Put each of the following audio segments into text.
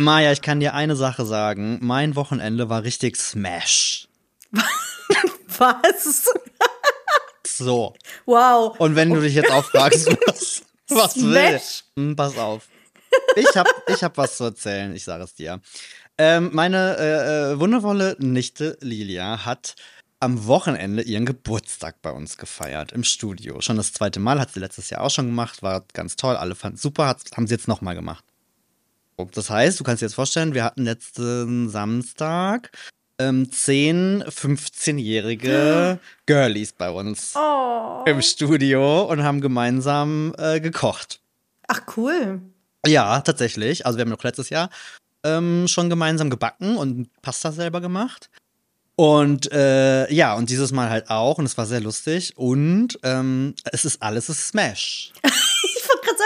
Maja, ich kann dir eine Sache sagen. Mein Wochenende war richtig Smash. Was? So. Wow. Und wenn du dich jetzt auch fragst, was, was will, Smash? hm, pass auf. Ich hab, ich hab was zu erzählen, ich sage es dir. Ähm, meine äh, äh, wundervolle Nichte Lilia hat am Wochenende ihren Geburtstag bei uns gefeiert im Studio. Schon das zweite Mal, hat sie letztes Jahr auch schon gemacht, war ganz toll, alle fanden es super, haben sie jetzt nochmal gemacht. Das heißt, du kannst dir jetzt vorstellen, wir hatten letzten Samstag ähm, 10, 15-jährige Girlies bei uns Oh. im Studio und haben gemeinsam äh, gekocht. Ach, cool. Ja, tatsächlich. Also wir haben noch letztes Jahr ähm, schon gemeinsam gebacken und Pasta selber gemacht. Und äh, ja, und dieses Mal halt auch. Und es war sehr lustig. Und ähm, es ist alles ein Smash.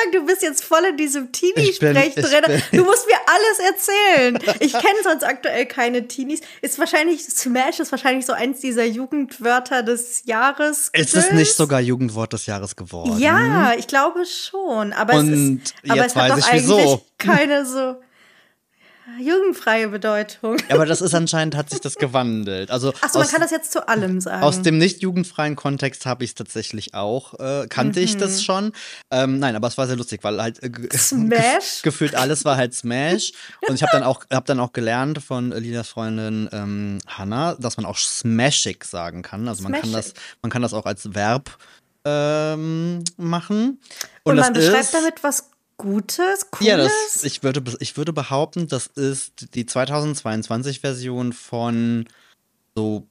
Sagen, du bist jetzt voll in diesem Teenie-Sprech drin. Du musst mir alles erzählen. Ich kenne sonst aktuell keine Teenies. Ist wahrscheinlich, Smash ist wahrscheinlich so eins dieser Jugendwörter des Jahres. Ist es nicht sogar Jugendwort des Jahres geworden? Ja, ich glaube schon. Aber Und es ist, aber jetzt es hat weiß doch ich, eigentlich wieso. keine so jugendfreie Bedeutung. Aber das ist anscheinend, hat sich das gewandelt. Also Achso, man kann das jetzt zu allem sagen. aus dem nicht jugendfreien Kontext habe ich es tatsächlich auch, äh, kannte ich Mhm. das schon. Ähm, nein, aber es war sehr lustig, weil halt äh, Smash? gefühlt alles war halt Smash. Und ich habe dann auch habe dann auch gelernt von Linas Freundin ähm, Hannah, dass man auch smashig sagen kann. Also man kann das man kann das auch als Verb ähm, machen. Und, das man beschreibt damit was Gutes, Cooles. ja, das, ich, würde, ich würde behaupten, das ist die 2022-Version von so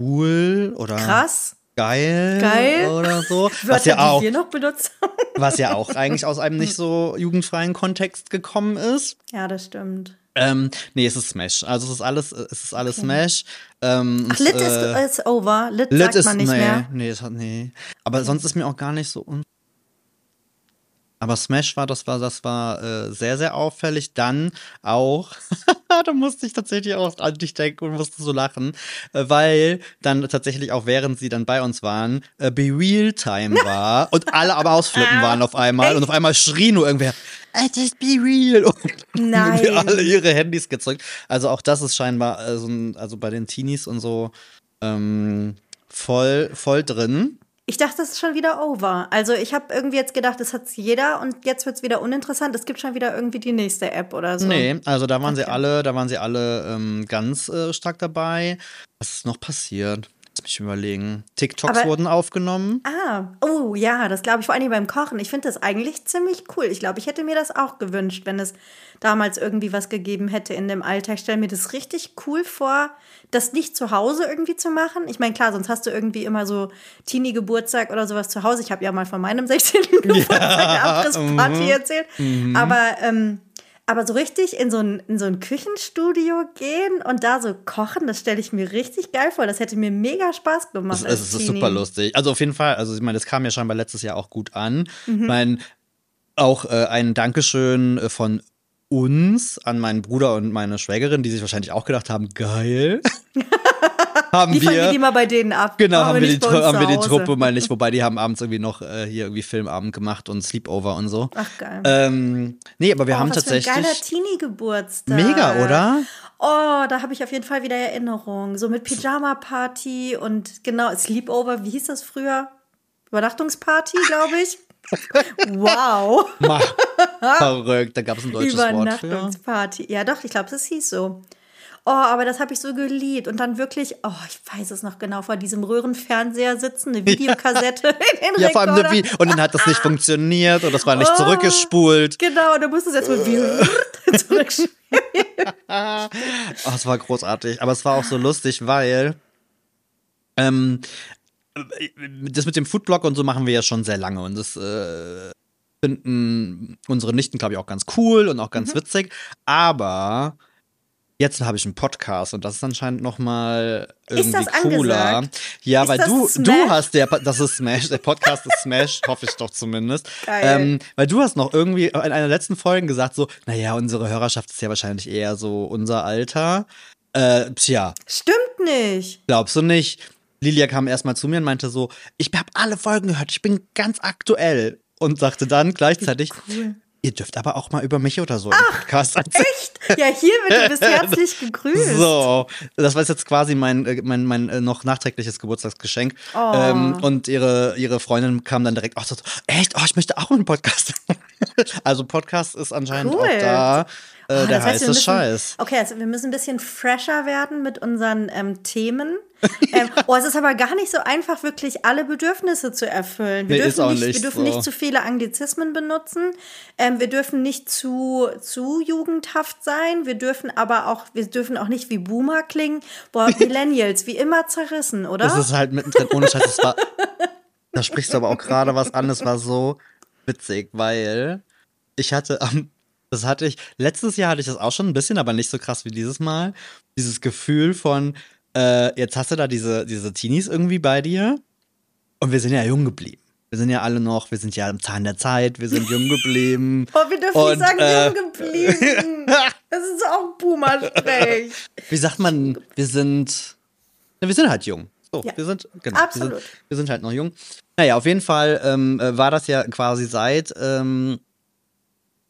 cool oder Krass. geil, Geil. oder so. Wörter, Was ja, auch, was ja auch eigentlich aus einem nicht so jugendfreien Kontext gekommen ist. Ja, das stimmt. Ähm, nee, es ist Smash. Also es ist alles, es ist alles Smash. Ähm, Ach, Lit äh, ist, over. Lit, Lit sagt ist, man nicht nee, mehr. nee, es hat, nee. Aber sonst ist mir auch gar nicht so un aber Smash war, das war, das war äh, sehr, sehr auffällig. Dann auch, da musste ich tatsächlich auch an dich denken und musste so lachen, äh, weil dann tatsächlich auch während sie dann bei uns waren, äh, Be Real Time war und alle aber ausflippen waren auf einmal und auf einmal schrie nur irgendwer, it is Be Real und Nein. irgendwie alle ihre Handys gezückt. Also auch das ist scheinbar, so ein, also bei den Teenies und so ähm, voll, voll drin. Ich dachte, das ist schon wieder over. Also ich habe irgendwie jetzt gedacht, das hat jeder und jetzt wird es wieder uninteressant. Es gibt schon wieder irgendwie die nächste App oder so. Nee, also da waren sie Okay. alle, da waren sie alle ähm, ganz äh, stark dabei. Was ist noch passiert? Mich überlegen. TikToks Aber- wurden aufgenommen. Ah, oh ja, das glaube ich vor allem beim Kochen. Ich finde das eigentlich ziemlich cool. Ich glaube, ich hätte mir das auch gewünscht, wenn es damals irgendwie was gegeben hätte in dem Alter. Ich stelle mir das richtig cool vor, das nicht zu Hause irgendwie zu machen. Ich meine, klar, sonst hast du irgendwie immer so Teenie-Geburtstag oder sowas zu Hause. Ich habe ja mal von meinem 16. Geburtstag eine Abrissparty erzählt. Aber ähm, aber so richtig in so, ein, in so ein Küchenstudio gehen und da so kochen, das stelle ich mir richtig geil vor. Das hätte mir mega Spaß gemacht. Es, es ist super lustig. Also auf jeden Fall, also ich meine, das kam ja scheinbar letztes Jahr auch gut an. Mhm. Ich meine, auch äh, ein Dankeschön äh, von uns an meinen Bruder und meine Schwägerin, die sich wahrscheinlich auch gedacht haben, geil. haben Liefern wir wir. die mal bei denen ab. Genau, haben wir, die, nicht haben wir die. Truppe, meine ich, wobei die haben abends irgendwie noch äh, hier irgendwie Filmabend gemacht und Sleepover und so. Ach geil. Ähm, nee, aber wir oh, haben was tatsächlich. Für ein geiler Teenie-Geburtstag. Mega, oder? Oh, da habe ich auf jeden Fall wieder Erinnerungen. So mit Pyjama-Party und genau, Sleepover, wie hieß das früher? Übernachtungsparty, glaube ich. wow. Ma, verrückt, da gab es ein deutsches Wort für. Übernachtungsparty. Ja, doch, ich glaube, das hieß so. Oh, aber das habe ich so geliebt. Und dann wirklich, oh, ich weiß es noch genau, vor diesem Röhrenfernseher sitzen, eine Videokassette in den Ja, vor allem, eine Vi- und dann hat das nicht funktioniert und das war nicht Oh. zurückgespult. Genau, und du es jetzt mit zurückspielen. Oh, es war großartig, aber es war auch so lustig, weil ähm, das mit dem Foodblog und so machen wir ja schon sehr lange und das äh, finden unsere Nichten, glaube ich, auch ganz cool und auch ganz Mhm. witzig. Aber jetzt habe ich einen Podcast und das ist anscheinend noch mal irgendwie das cooler. angesagt? Ja, Ist weil du Smash? du hast der das ist Smash, der Podcast ist Smash, hoffe ich doch zumindest. Ähm, weil du hast noch irgendwie in einer letzten Folgen gesagt so, naja, unsere Hörerschaft ist ja wahrscheinlich eher so unser Alter. Äh, tja, Stimmt nicht. glaubst du nicht? Lilia kam erstmal zu mir und meinte so, ich habe alle Folgen gehört, ich bin ganz aktuell. Und sagte dann gleichzeitig, Cool. Ihr dürft aber auch mal über mich oder so im Podcast erzählen. Echt? Ja, hier wird du bist herzlich gegrüßt. So, das war jetzt quasi mein, äh, mein, mein äh, noch nachträgliches Geburtstagsgeschenk. Oh. Ähm, und ihre, ihre Freundin kam dann direkt, oh, so, echt, oh, ich möchte auch einen Podcast. also Podcast ist anscheinend Cool. auch da. Äh, Oh, der heiße müssen, Scheiß. Okay, also wir müssen ein bisschen fresher werden mit unseren ähm, Themen. ähm, oh, es ist aber gar nicht so einfach, wirklich alle Bedürfnisse zu erfüllen. Wir Nee, dürfen, nicht, nicht wir dürfen so. nicht zu viele Anglizismen benutzen. Ähm, wir dürfen nicht zu, zu jugendhaft sein. Wir dürfen aber auch, wir dürfen auch nicht wie Boomer klingen. Boah, Millennials, wie immer zerrissen, oder? Das ist halt mittendrin, ohne Scheiß, das war, da sprichst du aber auch gerade was an, das war so witzig, weil ich hatte am, das hatte ich, letztes Jahr hatte ich das auch schon ein bisschen, aber nicht so krass wie dieses Mal, dieses Gefühl von, äh, jetzt hast du da diese, diese Teenies irgendwie bei dir und wir sind ja jung geblieben. Wir sind ja alle noch, wir sind ja am Zahn der Zeit, wir sind jung geblieben. Boah, wir dürfen Und, nicht sagen, äh, jung geblieben. Das ist auch Boomer-Sprech. Wie sagt man, wir sind, wir sind halt jung. So, Ja, wir sind, genau, absolut. Wir sind, wir sind halt noch jung. Naja, auf jeden Fall ähm, äh, war das ja quasi seit ähm,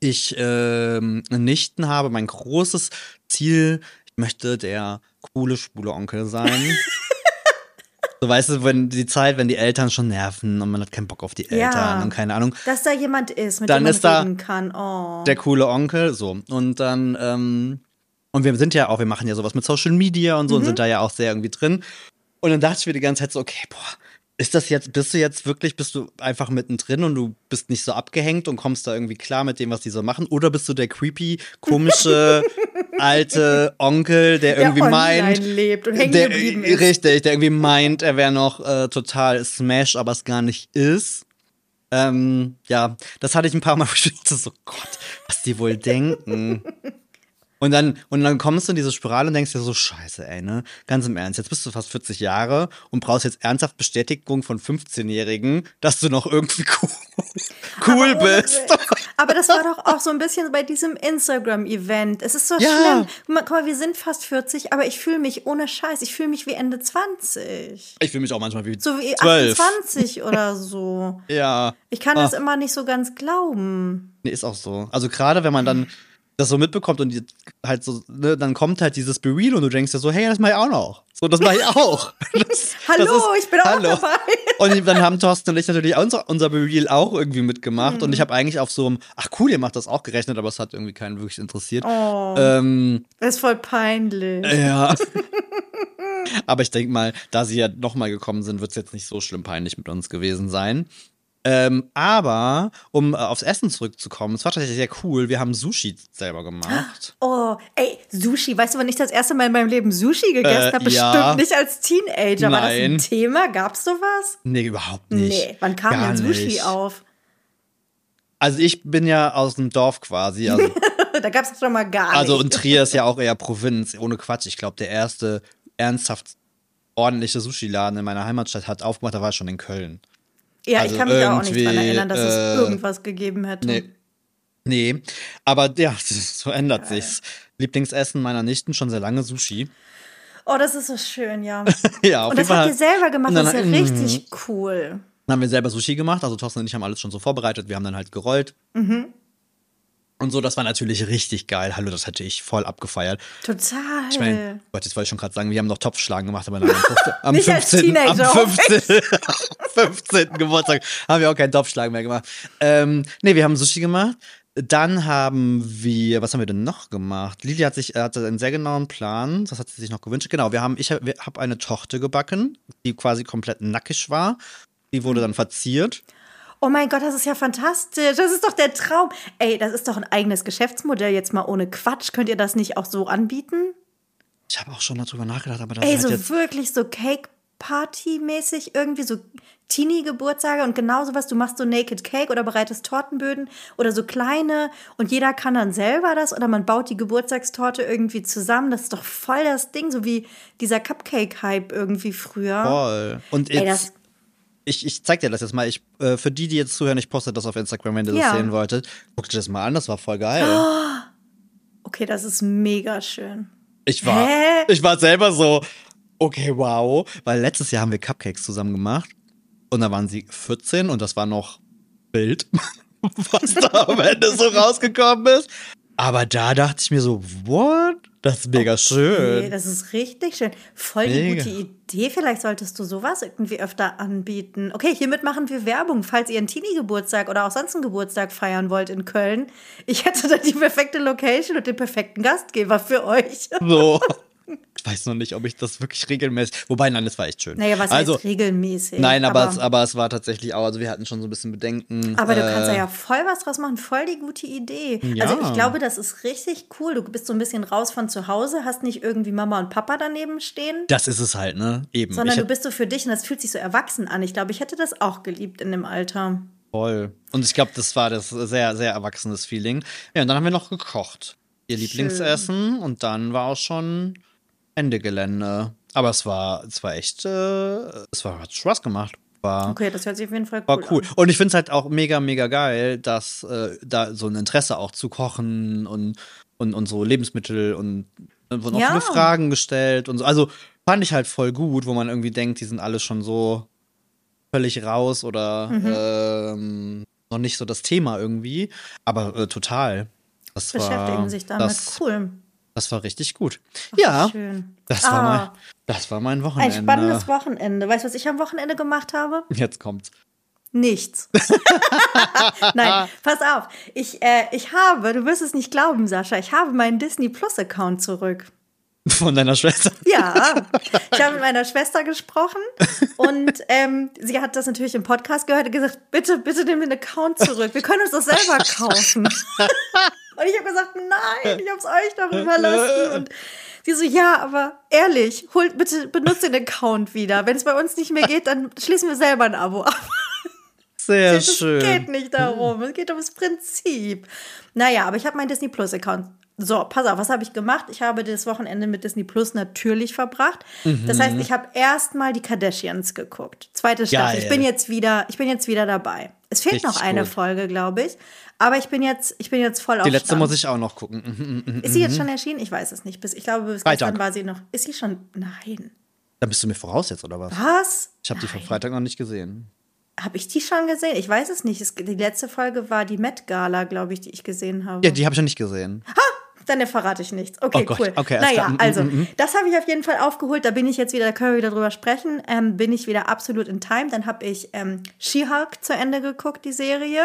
ich ähm, Nichten habe, mein großes Ziel, ich möchte der coole, schwule Onkel sein. so weißt du, wenn die Zeit, wenn die Eltern schon nerven und man hat keinen Bock auf die Ja. Eltern und keine Ahnung. Dass da jemand ist, mit Dann dem man reden kann. Oh. der coole Onkel, so. Und dann, ähm, und wir sind ja auch, wir machen ja sowas mit Social Media und so und Mhm. sind da ja auch sehr irgendwie drin. Und dann dachte ich mir die ganze Zeit so, okay, boah, ist das jetzt, bist du jetzt wirklich, bist du einfach mittendrin und du bist nicht so abgehängt und kommst da irgendwie klar mit dem, was die so machen? Oder bist du der creepy, komische, alte Onkel, der irgendwie der meint, online lebt und hängen der, geblieben ist. Richtig, der irgendwie meint, er wäre noch äh, total Smash, aber es gar nicht ist. Ähm, ja, das hatte ich ein paar Mal, dachte so, Gott, was die wohl denken. Und dann, und dann kommst du in diese Spirale und denkst dir so, scheiße, ey, ne? Ganz im Ernst, jetzt bist du fast 40 Jahre und brauchst jetzt ernsthaft Bestätigung von 15-Jährigen, dass du noch irgendwie cool, cool Aber ohne bist. Aber das war doch auch so ein bisschen bei diesem Instagram-Event. Es ist so Ja. schlimm. Guck mal, guck mal, wir sind fast 40, aber ich fühle mich ohne Scheiß. Ich fühle mich wie Ende 20. Ich fühle mich auch manchmal wie So wie 12. 28 oder so. Ja. Ich kann das Ah. immer nicht so ganz glauben. Nee, ist auch so. Also gerade wenn man dann das so mitbekommt und die halt so, ne, dann kommt halt dieses Be Real und du denkst dir so, hey, das mach ich auch noch. So, das mach ich auch. Das, Hallo, das ich bin auch hallo. dabei. Und dann haben Thorsten und ich natürlich unser, unser Be Real auch irgendwie mitgemacht. Mhm. Und ich habe eigentlich auf so einem, ach cool, ihr macht das auch gerechnet, aber es hat irgendwie keinen wirklich interessiert. Oh, Ähm, das ist voll peinlich. ja. aber ich denke mal, da sie ja nochmal gekommen sind, wird es jetzt nicht so schlimm peinlich mit uns gewesen sein. Ähm, aber um äh, aufs Essen zurückzukommen, es war tatsächlich sehr cool. Wir haben Sushi selber gemacht. Oh, ey, Sushi. Weißt du, wann ich das erste Mal in meinem Leben Sushi gegessen Äh, habe? Bestimmt ja. nicht als Teenager. War das ein Nein. Thema? Gab's sowas? Nee, überhaupt nicht. Nee, wann kam Gar denn Sushi nicht. auf? Also ich bin ja aus dem Dorf quasi. Also, da gab's doch schon mal gar also nicht. und Trier ist ja auch eher Provinz. Ohne Quatsch. Ich glaube, der erste ernsthaft ordentliche Sushi-Laden in meiner Heimatstadt hat aufgemacht, da war ich schon in Köln. Ja, also ich kann mich da auch nicht dran erinnern, dass äh, es irgendwas gegeben hätte. Nee. Nee, aber ja, so ändert sich's. Lieblingsessen meiner Nichten schon sehr lange Sushi. Oh, das ist so schön, ja. Ja, auf Und das Fall. habt ihr selber gemacht, dann- das ist ja richtig cool. Dann haben wir selber Sushi gemacht. Also Thorsten und ich haben alles schon so vorbereitet. Wir haben dann halt gerollt. Mhm. Und so, das war natürlich richtig geil. Hallo, das hätte ich voll abgefeiert. Total. Ich meine, Gott, jetzt wollte ich schon gerade sagen, wir haben noch Topfschlagen gemacht, aber nein, am 15. am Nicht als 15. am Teenager, 15. am 15. Geburtstag haben wir auch keinen Topfschlagen mehr gemacht. Ähm, nee, wir haben Sushi gemacht. Dann haben wir, was haben wir denn noch gemacht? Lili hat sich, hatte einen sehr genauen Plan. Das hat sie sich noch gewünscht. Genau, wir haben, ich habe hab eine Torte gebacken, die quasi komplett nackig war. Die wurde dann verziert. Oh mein Gott, das ist ja fantastisch. Das ist doch der Traum. Ey, das ist doch ein eigenes Geschäftsmodell. Jetzt mal ohne Quatsch. Könnt ihr das nicht auch so anbieten? Ich habe auch schon darüber nachgedacht, aber das Ey, ist so halt jetzt. wirklich so Cake-Party-mäßig irgendwie, so Teenie-Geburtstage und genauso was, du machst so Naked Cake oder bereitest Tortenböden oder so kleine und jeder kann dann selber das oder man baut die Geburtstagstorte irgendwie zusammen. Das ist doch voll das Ding, so wie dieser Cupcake-Hype irgendwie früher. Voll. Und Ey, das, ich, ich zeig dir das jetzt mal. Ich, äh, für die, die jetzt zuhören, ich poste das auf Instagram, wenn ihr Ja. das sehen wolltet. Guckt euch das mal an, das war voll geil. okay, das ist mega schön. Ich war, Hä? ich war selber so, okay, wow. Weil letztes Jahr haben wir Cupcakes zusammen gemacht. Und da waren sie 14 und das war noch wild. was da am Ende so rausgekommen ist. Aber da dachte ich mir so, what? Das ist mega schön. Nee, das ist richtig schön. Voll die Mega. gute Idee. Vielleicht solltest du sowas irgendwie öfter anbieten. Okay, hiermit machen wir Werbung, falls ihr einen Teenie-Geburtstag oder auch sonst einen Geburtstag feiern wollt in Köln. Ich hätte da die perfekte Location und den perfekten Gastgeber für euch. So. Ich weiß noch nicht, ob ich das wirklich regelmäßig. Wobei, nein, das war echt schön. Naja, was also, heißt regelmäßig? Nein, aber, aber es, aber es war tatsächlich auch, also wir hatten schon so ein bisschen Bedenken. Aber du kannst da äh, ja voll was draus machen, voll die gute Idee. Ja. Also ich glaube, das ist richtig cool. Du bist so ein bisschen raus von zu Hause, hast nicht irgendwie Mama und Papa daneben stehen, Das ist es halt, ne? Eben. sondern ich du bist so für dich und das fühlt sich so erwachsen an. Ich glaube, ich hätte das auch geliebt in dem Alter. voll. Und ich glaube, das war das sehr, sehr erwachsenes Feeling. Ja, und dann haben wir noch gekocht. Ihr Lieblingsessen und dann war auch schon Ende Gelände. Aber es war, es war echt, äh, es war, hat Spaß gemacht. War, Okay, das hört sich auf jeden Fall cool, war cool. an. Und ich finde es halt auch mega, mega geil, dass äh, da so ein Interesse auch zu kochen und, und, und so Lebensmittel und dann wurden auch Ja. viele Fragen gestellt und so. Also fand ich halt voll gut, wo man irgendwie denkt, die sind alle schon so völlig raus oder Mhm. ähm, noch nicht so das Thema irgendwie. Aber äh, total. Das Beschäftigen war, sich damit. Das, cool. Das war richtig gut. Ach, ja, Schön. das war, Ah, mein, das war mein Wochenende. Ein spannendes Wochenende. Weißt du, was ich am Wochenende gemacht habe? Jetzt kommt's. Nichts. Nein, pass auf. Ich, äh, ich habe, du wirst es nicht glauben, Sascha, ich habe meinen Disney Plus Account zurück. Von deiner Schwester. Ja, ich habe mit meiner Schwester gesprochen und ähm, sie hat das natürlich im Podcast gehört und gesagt, bitte, bitte nimm den Account zurück. Wir können uns das selber kaufen. Und ich habe gesagt, nein, ich habe es euch doch überlassen. Und sie so, ja, aber ehrlich, holt bitte, benutzt den Account wieder. Wenn es bei uns nicht mehr geht, dann schließen wir selber ein Abo ab. Sehr Es schön. geht nicht darum, es geht ums Prinzip. Naja, aber ich habe meinen Disney Plus Account. So, pass auf, was habe ich gemacht? Ich habe das Wochenende mit Disney Plus natürlich verbracht. Das heißt, ich habe erstmal die Kardashians geguckt. Zweite Staffel. Geil. Ich bin jetzt wieder, ich bin jetzt wieder dabei. Es fehlt Richtig noch eine gut. Folge, glaube ich. Aber ich bin jetzt, ich bin jetzt voll auf Die letzte Stand. muss ich auch noch gucken. Mhm, mhm, mhm. Ist sie jetzt schon erschienen? Ich weiß es nicht. Bis, ich glaube, bis Freitag. gestern war sie noch. Ist sie schon? Nein. Da bist du mir voraus jetzt, oder was? Was? Ich habe die von Freitag noch nicht gesehen. Habe ich die schon gesehen? Ich weiß es nicht. Es, die letzte Folge war die Met Gala, glaube ich, die ich gesehen habe. Ja, die habe ich noch nicht gesehen. Dann verrate ich nichts. Okay, Oh cool. okay, naja, klar. Mm, also, mm, mm. das habe ich auf jeden Fall aufgeholt. Da bin ich jetzt wieder, da können wir wieder drüber sprechen. Ähm, bin ich wieder absolut in Time. Dann habe ich ähm, She-Hulk zu Ende geguckt, die Serie.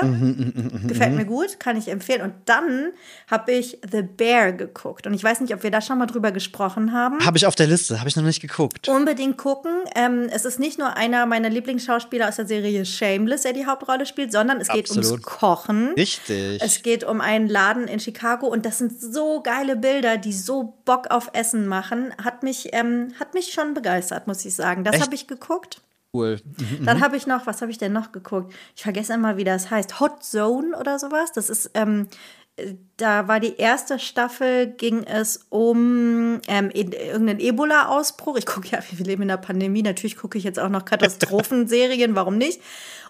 Gefällt mir gut, kann ich empfehlen. Und dann habe ich The Bear geguckt. Und ich weiß nicht, ob wir da schon mal drüber gesprochen haben. Habe ich auf der Liste, habe ich noch nicht geguckt. Unbedingt gucken. Ähm, es ist nicht nur einer meiner Lieblingsschauspieler aus der Serie Shameless, der die Hauptrolle spielt, sondern es geht ums Absolut. Kochen. Richtig. Es geht um einen Laden in Chicago und das sind so geile Bilder, die so Bock auf Essen machen. Hat mich, ähm, hat mich schon begeistert, muss ich sagen. Das habe ich geguckt. cool. Mhm. Dann habe ich noch, was habe ich denn noch geguckt? Ich vergesse immer, wie das heißt. Hot Zone oder sowas. Das ist, ähm, äh, da war die erste Staffel, ging es um ähm, in, irgendeinen Ebola-Ausbruch. Ich gucke ja, wir leben in der Pandemie. Natürlich gucke ich jetzt auch noch Katastrophenserien, warum nicht?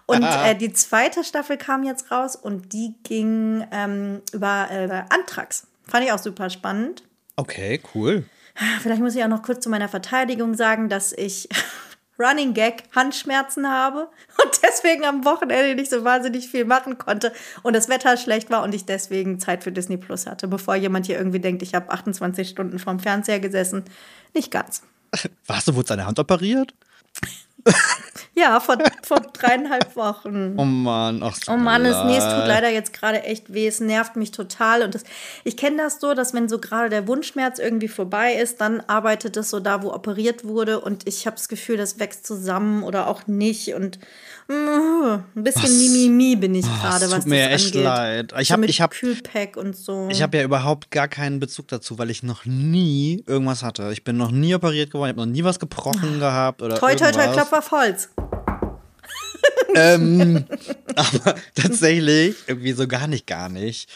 Und äh, die zweite Staffel kam jetzt raus und die ging ähm, über äh, Antrax. Fand ich auch super spannend. Okay, cool. Vielleicht muss ich auch noch kurz zu meiner Verteidigung sagen, dass ich Running Gag Handschmerzen habe und deswegen am Wochenende nicht so wahnsinnig viel machen konnte und das Wetter schlecht war und ich deswegen Zeit für Disney Plus hatte, bevor jemand hier irgendwie denkt, ich habe 28 Stunden vorm Fernseher gesessen. Nicht ganz. Warst du, wurde seine Hand operiert? Ja, vor, vor dreieinhalb Wochen. Oh Mann, ach Oh Mann, es, nee, es tut leider jetzt gerade echt weh. Es nervt mich total. Und das, ich kenne das so, dass wenn so gerade der Wundschmerz irgendwie vorbei ist, dann arbeitet es so da, wo operiert wurde. Und ich habe das Gefühl, das wächst zusammen oder auch nicht. Und ein bisschen Was? Mimimi bin ich Oh, gerade, was tut mir das echt angeht. leid. Ich so hab- mit ich hab- Kühlpack und so. Ich habe ja überhaupt gar keinen Bezug dazu, weil ich noch nie irgendwas hatte. Ich bin noch nie operiert geworden, ich habe noch nie was gebrochen gehabt oder toi, toi, toi, irgendwas. Klopf auf Holz. ähm, aber tatsächlich irgendwie so gar nicht, gar nicht.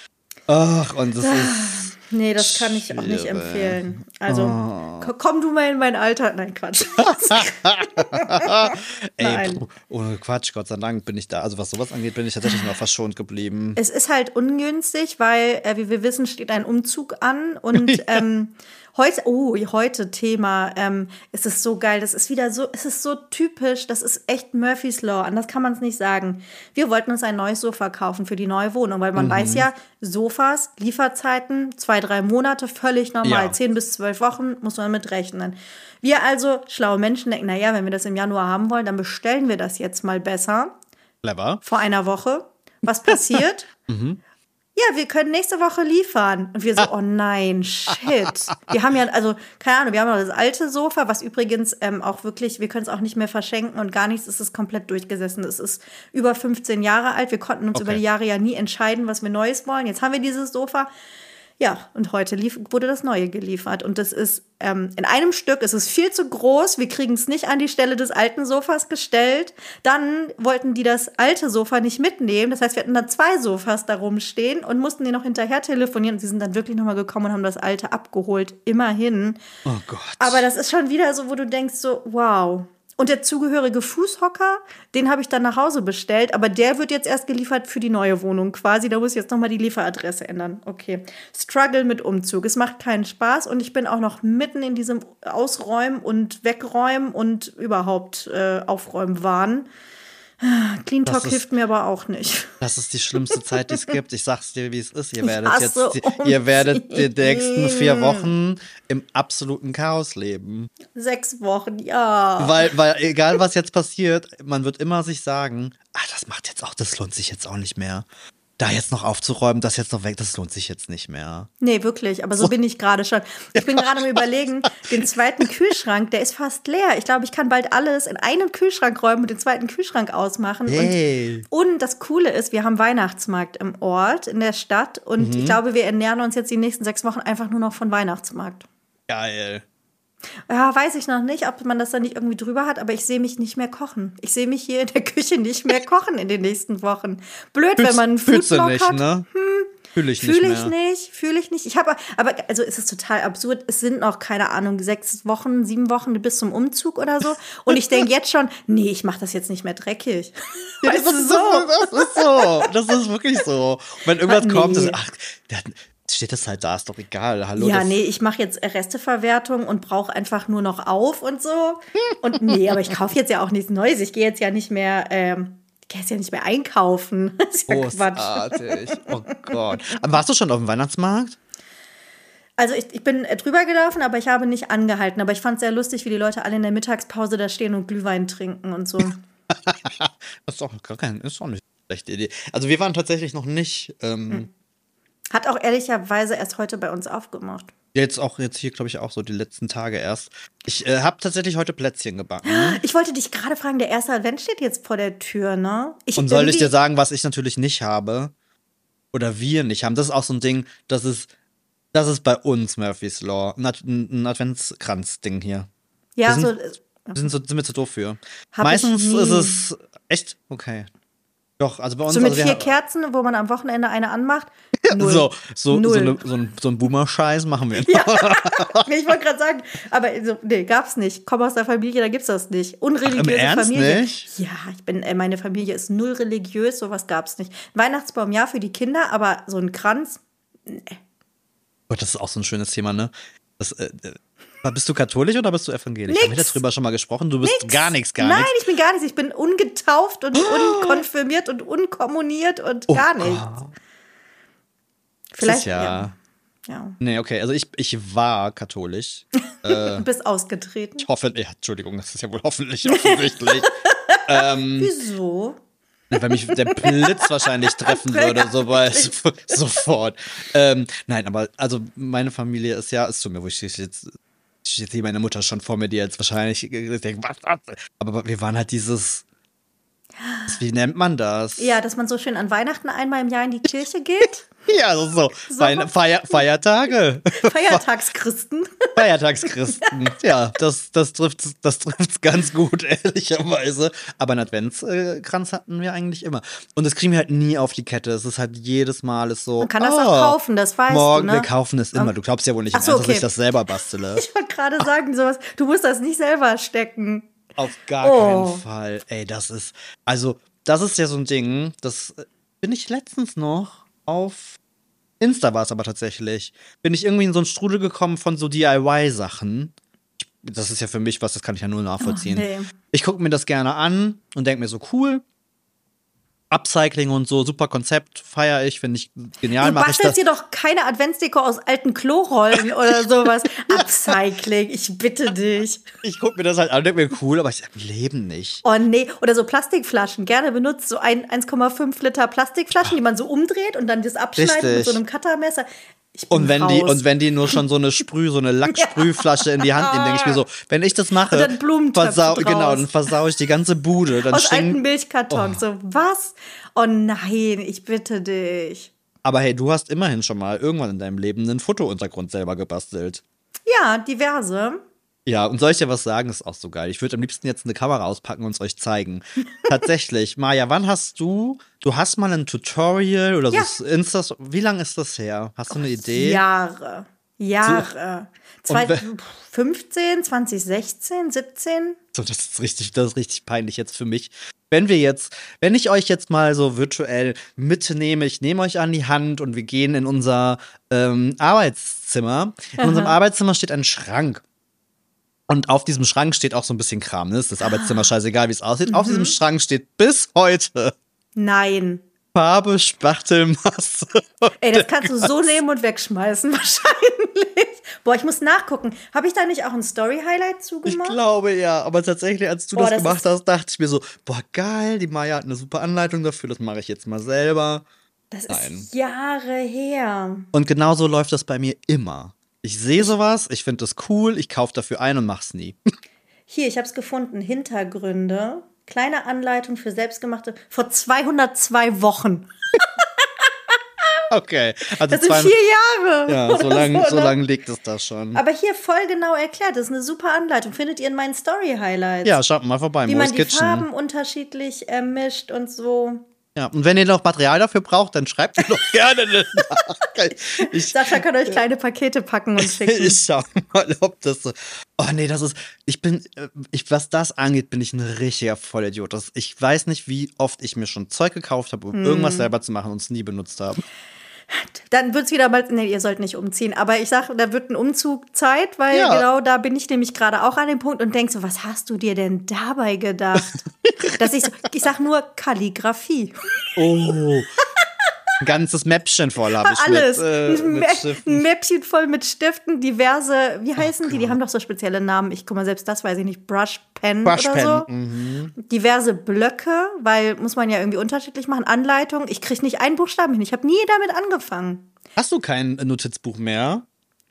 Ach, und das ist Nee, das kann ich auch nicht empfehlen. Also, Oh. ko- komm du mal in mein Alter. Nein, Quatsch. ey, Nein. ohne Quatsch, Gott sei Dank bin ich da. Also was sowas angeht, bin ich tatsächlich noch verschont geblieben. Es ist halt ungünstig, weil, äh, wie wir wissen, steht ein Umzug an und ähm, Heute, oh, heute Thema, ähm, es ist so geil, das ist wieder so, es ist so typisch, das ist echt Murphy's Law, anders kann man es nicht sagen. Wir wollten uns ein neues Sofa kaufen für die neue Wohnung, weil man mhm. weiß ja, Sofas, Lieferzeiten, zwei, drei Monate, völlig normal, ja. zehn bis zwölf Wochen muss man mit rechnen. Wir also, schlaue Menschen, denken, naja, wenn wir das im Januar haben wollen, dann bestellen wir das jetzt mal besser. Clever. Vor einer Woche. Was passiert? mhm ja, wir können nächste Woche liefern. Und wir so, oh nein, shit. Wir haben ja, also, keine Ahnung, wir haben noch das alte Sofa, was übrigens ähm, auch wirklich, wir können es auch nicht mehr verschenken und gar nichts, es ist komplett durchgesessen. Es ist über 15 Jahre alt. Wir konnten uns okay. über die Jahre ja nie entscheiden, was wir Neues wollen. Jetzt haben wir dieses Sofa. Ja, und heute lief, wurde das Neue geliefert. Und das ist ähm, in einem Stück, es ist viel zu groß. Wir kriegen es nicht an die Stelle des alten Sofas gestellt. Dann wollten die das alte Sofa nicht mitnehmen. Das heißt, wir hatten da zwei Sofas da rumstehen und mussten die noch hinterher telefonieren. Und sie sind dann wirklich nochmal gekommen und haben das alte abgeholt. Immerhin. Oh Gott. Aber das ist schon wieder so, wo du denkst, so, wow, und der zugehörige Fußhocker, den habe ich dann nach Hause bestellt, aber der wird jetzt erst geliefert für die neue Wohnung quasi. Da muss ich jetzt nochmal die Lieferadresse ändern. Okay. Struggle mit Umzug. Es macht keinen Spaß und ich bin auch noch mitten in diesem Ausräumen und Wegräumen und überhaupt äh, Aufräumen Wahn. Clean Talk ist, hilft mir aber auch nicht. Das ist die schlimmste Zeit, die es gibt. Ich sag's dir, wie es ist. Ihr werdet jetzt, die, ihr werdet die nächsten vier Wochen im absoluten Chaos leben. Sechs Wochen, ja. Weil, weil egal was jetzt passiert, man wird immer sich sagen, ah, das macht jetzt auch, das lohnt sich jetzt auch nicht mehr da jetzt noch aufzuräumen, das jetzt noch weg, das lohnt sich jetzt nicht mehr. Nee, wirklich, aber so bin ich gerade schon. Ich bin gerade am überlegen, den zweiten Kühlschrank, der ist fast leer. Ich glaube, ich kann bald alles in einen Kühlschrank räumen und den zweiten Kühlschrank ausmachen. Hey. Und, und, das Coole ist, wir haben Weihnachtsmarkt im Ort, in der Stadt und mhm. ich glaube, wir ernähren uns jetzt die nächsten sechs Wochen einfach nur noch von Weihnachtsmarkt. Geil. Ja, weiß ich noch nicht, ob man das dann nicht irgendwie drüber hat, aber ich sehe mich nicht mehr kochen. Ich sehe mich hier in der Küche nicht mehr kochen in den nächsten Wochen. Blöd, Fühlst, wenn man einen Foodblog nicht, hat. Ne? Hm, Fühle ich fühl nicht. Fühle ich nicht, fühle ich nicht. Ich habe, aber also es ist total absurd. Es sind noch, keine Ahnung, sechs Wochen, sieben Wochen bis zum Umzug oder so. Und ich denke jetzt schon, nee, ich mache das jetzt nicht mehr dreckig. Ja, das, ist so. das ist so. Das ist wirklich so. Wenn irgendwas nee. kommt, ist, ach, hat, steht das halt da, ist doch egal. Hallo. Ja, nee, ich mache jetzt Resteverwertung und brauche einfach nur noch auf und so. Und nee, aber ich kaufe jetzt ja auch nichts Neues. Ich gehe jetzt ja nicht mehr. Ähm, ich gehe jetzt ja nicht mehr einkaufen. Das ist ja Großartig. Quatsch. Oh Gott. Warst du schon auf dem Weihnachtsmarkt? Also ich, ich bin äh, drüber gelaufen, aber ich habe nicht angehalten. Aber ich fand es sehr lustig, wie die Leute alle in der Mittagspause da stehen und Glühwein trinken und so. das ist doch gar kein, ist doch nicht eine schlechte Idee. Also wir waren tatsächlich noch nicht ähm, hm. Hat auch ehrlicherweise erst heute bei uns aufgemacht. Jetzt auch, jetzt hier, glaube ich, auch so die letzten Tage erst. Ich äh, habe tatsächlich heute Plätzchen gebacken. Ich wollte dich gerade fragen, der erste Advent steht jetzt vor der Tür, ne? Ich Und soll ich dir sagen, was ich natürlich nicht habe? Oder wir nicht haben? Das ist auch so ein Ding, das ist, das ist bei uns Murphy's Law. Ein, ein Adventskranz-Ding hier. Ja, wir sind, so. Sind, so, sind wir zu doof für. Meistens ist es echt okay. Doch, also bei uns. So mit also vier Kerzen, wo man am Wochenende eine anmacht. Null. So, so, Null. so, eine, so, ein, so ein Boomer-Scheiß machen wir. Ja. nee, ich wollte gerade sagen, aber so, nee, gab's nicht. Komm aus der Familie, da gibt's das nicht. Unreligiöse Ach, im Familie. Nicht? Ja, ich bin, äh, meine Familie ist null religiös, sowas gab's nicht. Weihnachtsbaum ja für die Kinder, aber so ein Kranz, nee. Gott, das ist auch so ein schönes Thema, ne? Das, äh, äh bist du katholisch oder bist du evangelisch? Nix. Haben wir darüber schon mal gesprochen? Du bist nix. gar nichts, gar nichts. Nein, ich bin gar nichts. Ich bin ungetauft und oh. unkonfirmiert und unkommuniert und oh gar nichts. Vielleicht ja. ja. Ja. Nee, okay, also ich, ich war katholisch. äh, du bist ausgetreten. Ich hoffe, ja, Entschuldigung, das ist ja wohl hoffentlich offensichtlich. ähm, Wieso? Weil mich der Blitz wahrscheinlich treffen würde, so bei, sofort. Ähm, nein, aber also meine Familie ist ja, es tut mir, wo ich jetzt ich sehe meine Mutter schon vor mir, die jetzt wahrscheinlich denkt, was, was? Aber wir waren halt dieses, wie nennt man das? Ja, dass man so schön an Weihnachten einmal im Jahr in die Kirche geht. ja, so, so. Feier, Feiertage. Feiertagschristen. Feiertagschristen. Ja, das, das trifft das trifft's ganz gut, ehrlicherweise. Aber einen Adventskranz hatten wir eigentlich immer. Und das kriegen wir halt nie auf die Kette. Es ist halt jedes Mal ist so. Man kann das oh, auch kaufen, das weißt morgen, du. Ne? Wir kaufen es immer. Du glaubst ja wohl nicht, so, okay. dass ich das selber bastele. Ich wollte gerade sagen, sowas, du musst das nicht selber stecken. Auf gar oh. keinen Fall. Ey, das ist. Also, das ist ja so ein Ding, das bin ich letztens noch auf Insta war es aber tatsächlich. Bin ich irgendwie in so einen Strudel gekommen von so DIY-Sachen. Das ist ja für mich was, das kann ich ja nur nachvollziehen. Oh, nee. Ich gucke mir das gerne an und denke mir so, cool. Upcycling und so, super Konzept, feiere ich, finde ich genial. Du bastelst dir doch keine Adventsdeko aus alten Klorollen oder sowas. Upcycling, ich bitte dich. Ich gucke mir das halt an denke mir, cool, aber ich im Leben nicht. Oh nee, oder so Plastikflaschen, gerne benutzt, so ein 1,5 Liter Plastikflaschen, die man so umdreht und dann das abschneidet mit Richtig. so einem Cuttermesser. Und wenn raus. die, und wenn die nur schon so eine Sprüh, so eine Lacksprühflasche in die Hand nehmen, denke ich mir so, wenn ich das mache, dann versau, draus. genau, dann versau ich die ganze Bude. Dann aus alten stinkt. Milchkartons, so was? Oh nein, ich bitte dich. Aber hey, du hast immerhin schon mal irgendwann in deinem Leben einen Fotountergrund selber gebastelt. Ja, diverse. Ja, und soll ich dir was sagen? Ist auch so geil. Ich würde am liebsten jetzt eine Kamera auspacken und es euch zeigen. Tatsächlich, Maja, wann hast du, du hast mal ein Tutorial oder so Ja. Insta, wie lange ist das her? Hast du eine Idee? Jahre. Jahre. We- 2015, 2016, 17? So, das ist richtig, das ist richtig peinlich jetzt für mich. Wenn wir jetzt, wenn ich euch jetzt mal so virtuell mitnehme, ich nehme euch an die Hand und wir gehen in unser ähm, Arbeitszimmer. In unserem Arbeitszimmer steht ein Schrank. Und auf diesem Schrank steht auch so ein bisschen Kram. Ne? Ist das Arbeitszimmer scheißegal, wie es aussieht. Auf diesem Schrank steht bis heute Nein. Farbe, Spachtelmasse. Ey, das kannst du so nehmen und wegschmeißen, wahrscheinlich. Boah, ich muss nachgucken. Habe ich da nicht auch ein Story-Highlight Ich zugemacht? glaube ja, aber tatsächlich, als du Boah, das, das gemacht hast, dachte ich mir so, boah, geil, die Maya hat eine super Anleitung dafür, das mache ich jetzt mal selber. das Nein. ist Jahre her. Und genau so läuft das bei mir immer. Ich sehe sowas, ich finde das cool, ich kaufe dafür ein und mach's nie. Hier, ich habe es gefunden. Hintergründe. Kleine Anleitung für selbstgemachte. Vor 202 Wochen. Okay. Also Das sind zwei, vier Jahre. ja, so lang, so ne? lang liegt es da schon. Aber hier voll genau erklärt. Das ist eine super Anleitung. Findet ihr in meinen Story-Highlights. Ja, schaut mal vorbei, Wie man Mo's die Kitchen. Farben unterschiedlich äh, mischt und so. Ja, und wenn ihr noch Material dafür braucht, dann schreibt mir doch gerne eine Nachricht. Ich, Sascha kann euch kleine Pakete packen und schicken. ich schau mal, ob das so. Oh nee, das ist. Ich bin. äh, Ich, was das angeht, bin ich ein richtiger Vollidiot. Das, ich weiß nicht, wie oft ich mir schon Zeug gekauft habe, um Hm. irgendwas selber zu machen und es nie benutzt habe. Dann wird es wieder mal, nee, ihr sollt nicht umziehen, aber ich sag, da wird ein Umzug Zeit, weil Ja. genau da bin ich nämlich gerade auch an dem Punkt und denk so, was hast du dir denn dabei gedacht? Dass ich so, ich sag nur Kalligrafie. Oh. Ein ganzes Mäppchen voll habe ich Alles. mit, äh, ein, mit Stiften. Mäppchen voll mit Stiften, diverse, wie heißen die? Die haben doch so spezielle Namen. Ich guck mal, selbst das weiß ich nicht. Brush Pen Brush oder so. Pen, mhm. Diverse Blöcke, weil muss man ja irgendwie unterschiedlich machen. Anleitung. Ich krieg nicht einen Buchstaben hin. Ich habe nie damit angefangen. Hast du kein Notizbuch mehr?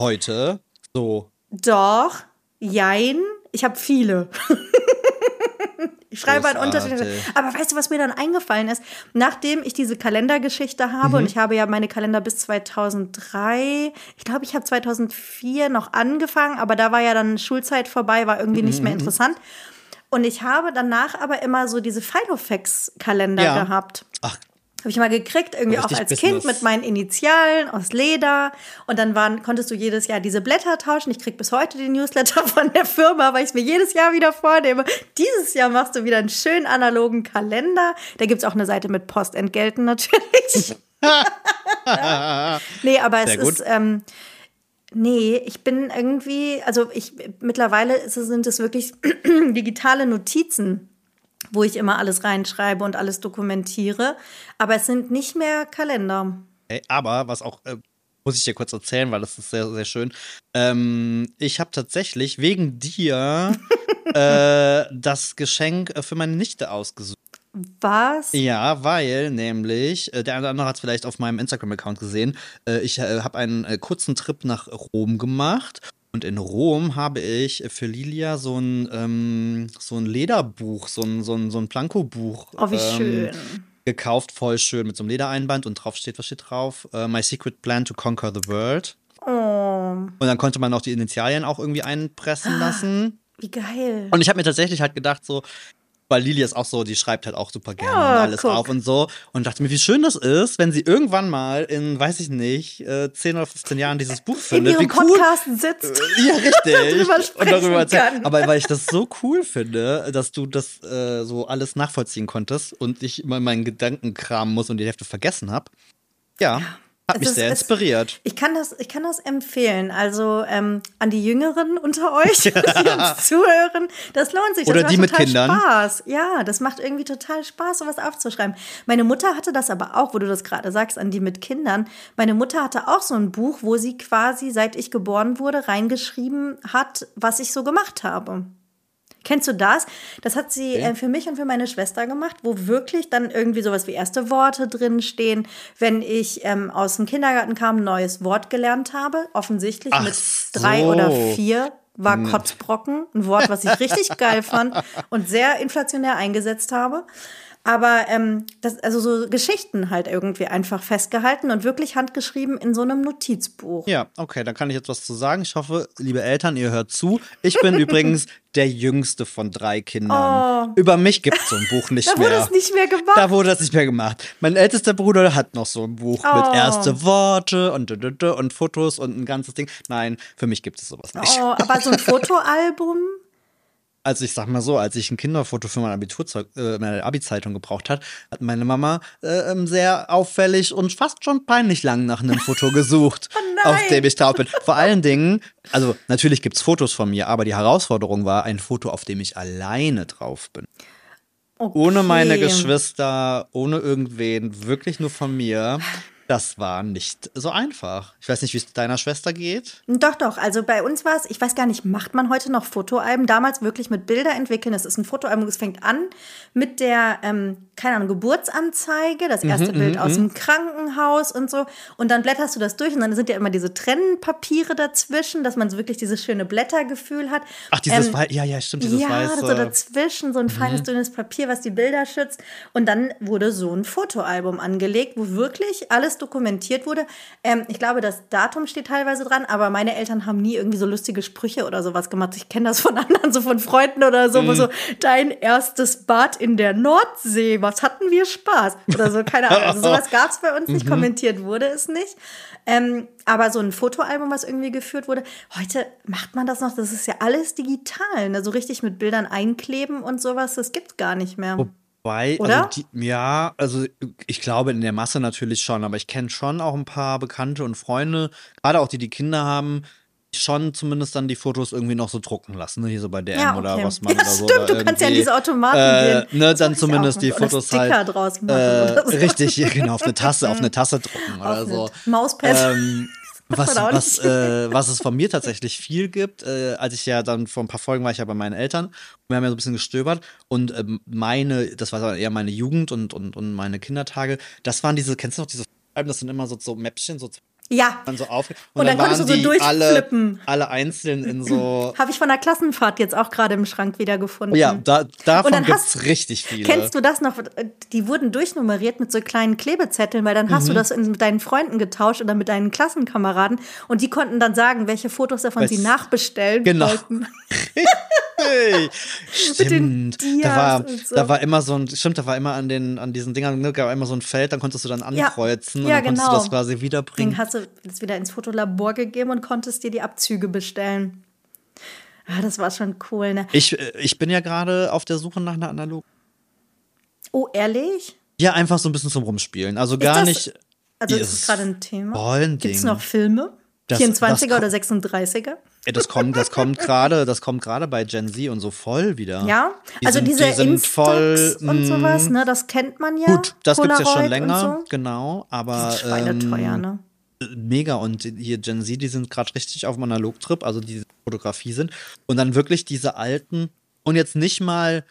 Heute? So. Doch, jein, ich habe viele. ich schreibe an Großartig. unterschiedlichen. Aber weißt du, was mir dann eingefallen ist? Nachdem ich diese Kalendergeschichte habe Mhm. und ich habe ja meine Kalender bis 2003, ich glaube, ich habe 2004 noch angefangen, aber da war ja dann Schulzeit vorbei, war irgendwie nicht mehr Mhm. interessant. Und ich habe danach aber immer so diese Filofax-Kalender Ja. gehabt. Ach, Habe ich mal gekriegt, irgendwie auch als Business. Kind mit meinen Initialen aus Leder. Und dann waren, konntest du jedes Jahr diese Blätter tauschen. Ich krieg bis heute die Newsletter von der Firma, weil ich es mir jedes Jahr wieder vornehme. Dieses Jahr machst du wieder einen schönen analogen Kalender. Da gibt es auch eine Seite mit Postentgelten natürlich. nee, aber es ist. Ähm, Nee, ich bin irgendwie, also ich mittlerweile sind es wirklich digitale Notizen, wo ich immer alles reinschreibe und alles dokumentiere. Aber es sind nicht mehr Kalender. Ey, aber was auch, äh, muss ich dir kurz erzählen, weil das ist sehr, sehr schön. Ähm, ich habe tatsächlich wegen dir äh, das Geschenk äh, für meine Nichte ausgesucht. Was? Ja, weil nämlich, äh, der eine oder andere hat es vielleicht auf meinem Instagram-Account gesehen, äh, ich habe einen kurzen Trip nach Rom gemacht. Und in Rom habe ich für Lilia so ein, ähm, so ein Lederbuch, so ein, so ein, so ein Planko-Buch Oh, wie ähm, schön. gekauft, voll schön mit so einem Ledereinband und drauf steht, was steht drauf? Äh, My Secret Plan to Conquer the World. Oh, Und dann konnte man auch die Initialien auch irgendwie einpressen lassen. wie geil. Und ich habe mir tatsächlich halt gedacht, so, weil Lili ist auch so, die schreibt halt auch super gerne Ja, und alles guck. auf und so. Und dachte mir, wie schön das ist, wenn sie irgendwann mal in, weiß ich nicht, äh, 10 oder 15 Jahren dieses Buch In findet. ihrem Wie cool. Podcast sitzt. Ja, richtig. darüber und darüber erzählt. Aber weil ich das so cool finde, dass du das äh, so alles nachvollziehen konntest und ich immer meinen Gedanken kramen muss und die Hälfte vergessen habe. Ja, Hat mich ist- sehr es- inspiriert. Ich kann das, ich kann das empfehlen. Also ähm, an die Jüngeren unter euch, die uns zuhören, das lohnt sich. Das Oder macht die mit total Kindern. Spaß. Ja, das macht irgendwie total Spaß, sowas aufzuschreiben. Meine Mutter hatte das aber auch, wo du das gerade sagst, an die mit Kindern. Meine Mutter hatte auch so ein Buch, wo sie quasi, seit ich geboren wurde, reingeschrieben hat, was ich so gemacht habe. Kennst du das? Das hat sie äh, für mich und für meine Schwester gemacht, wo wirklich dann irgendwie sowas wie erste Worte drin stehen. Wenn ich ähm, aus dem Kindergarten kam, ein neues Wort gelernt habe, offensichtlich Ach mit drei so. oder vier, war Kotzbrocken, ein Wort, was ich richtig geil fand und sehr inflationär eingesetzt habe. Aber ähm, das, also so Geschichten halt irgendwie einfach festgehalten und wirklich handgeschrieben in so einem Notizbuch. Ja, okay, dann kann ich jetzt was zu sagen. Ich hoffe, liebe Eltern, ihr hört zu. Ich bin übrigens der jüngste von drei Kindern. Über mich gibt es so ein Buch nicht Oh. Da wurde mehr. es nicht mehr gemacht. Da wurde das nicht mehr gemacht. Mein ältester Bruder hat noch so ein Buch Oh. mit erste Worte und, und Fotos und ein ganzes Ding. Nein, für mich gibt es sowas nicht. Oh, aber so ein Fotoalbum. Also ich sag mal so, als ich ein Kinderfoto für mein Abiturzeug, äh, meine Abi-Zeitung gebraucht hat, hat meine Mama äh, ähm, sehr auffällig und fast schon peinlich lang nach einem Foto gesucht, Oh auf dem ich drauf bin. Vor allen Dingen, also natürlich gibt's Fotos von mir, aber die Herausforderung war ein Foto, auf dem ich alleine drauf bin. Okay. Ohne meine Geschwister, ohne irgendwen, wirklich nur von mir. Das war nicht so einfach. Ich weiß nicht, wie es deiner Schwester geht. Doch, doch. Also bei uns war es, ich weiß gar nicht, macht man heute noch Fotoalben? Damals wirklich mit Bilder entwickeln. Es ist ein Fotoalbum, es fängt an mit der, ähm, keine Ahnung, Geburtsanzeige, das erste Bild aus dem Krankenhaus und so. Und dann blätterst du das durch und dann sind ja immer diese Trennpapiere dazwischen, dass man so wirklich dieses schöne Blättergefühl hat. Ach, dieses Ähm, ja, ja, stimmt, dieses ja, weiße. so dazwischen, so ein feines, dünnes Papier, was die Bilder schützt. Und dann wurde so ein Fotoalbum angelegt, wo wirklich alles dokumentiert wurde. Ähm, ich glaube, das Datum steht teilweise dran, aber meine Eltern haben nie irgendwie so lustige Sprüche oder sowas gemacht. Ich kenne das von anderen, so von Freunden oder so, wo Mhm. so dein erstes Bad in der Nordsee, was hatten wir Spaß? Oder so, keine Ahnung. Also sowas gab es bei uns Mhm. nicht, kommentiert wurde es nicht. Ähm, aber so ein Fotoalbum, was irgendwie geführt wurde, heute macht man das noch, das ist ja alles digital, ne? so richtig mit Bildern einkleben und sowas, das gibt's gar nicht mehr. Wobei, Oder? also die, ja, also ich glaube in der Masse natürlich schon, aber ich kenne schon auch ein paar Bekannte und Freunde, gerade auch die, die Kinder haben, schon zumindest dann die Fotos irgendwie noch so drucken lassen, ne? hier so bei DM Ja, oder okay. was man Ja, oder so. stimmt, oder du kannst ja in diese Automaten äh, gehen. Ne, Das dann zumindest die Oder Fotos Sticker halt. draus machen äh, oder so. Richtig, genau, auf eine Tasse, auf eine Tasse drucken oder Auf so. eine Mauspad. Ähm, was, was, äh, was es von mir tatsächlich viel gibt, äh, als ich ja dann vor ein paar Folgen war ich ja bei meinen Eltern, wir haben ja so ein bisschen gestöbert und ähm, meine, das war dann eher meine Jugend und, und, und meine Kindertage, das waren diese, kennst du noch diese Alben, das sind immer so, so Mäppchen, so Ja, dann so auf Und dann konntest waren du so die alle, durchflippen. alle einzeln in so habe ich von der Klassenfahrt jetzt auch gerade im Schrank wiedergefunden. ja, da, davon dann gibt's hast- richtig viele. Kennst du das noch? Die wurden durchnummeriert mit so kleinen Klebezetteln, weil dann hast du Mhm. das in, mit deinen Freunden getauscht oder mit deinen Klassenkameraden und die konnten dann sagen, welche Fotos davon Weiß- sie nachbestellen Genau. wollten. Stimmt. Da war, und so. da war immer so ein, stimmt, da war immer an den, an diesen Dingern, ne, gab immer so ein Feld, dann konntest du dann Ja. ankreuzen und Ja, dann konntest genau. du das quasi wiederbringen. Dann hast du das wieder ins Fotolabor gegeben und konntest dir die Abzüge bestellen. Ah, das war schon cool, ne? Ich, äh, ich bin ja gerade auf der Suche nach einer analog. Oh, ehrlich? Ja, einfach so ein bisschen zum Rumspielen. Also gar das- nicht. Also Ja, ist gerade ein Thema? Gibt es noch Filme? Das- 24er das oder 36er? Ja, Das kommt, das kommt gerade, das kommt gerade bei Gen Z und so voll wieder. Ja, Die also sind, diese die sind voll. und mh, sowas, ne, das kennt man ja. Gut, das gibt's ja schon Polaroid länger, so. genau. Aber Das ähm, ne? Mega und hier Gen Z, die sind gerade richtig auf dem Analogtrip, also die Fotografie sind und dann wirklich diese alten und jetzt nicht mal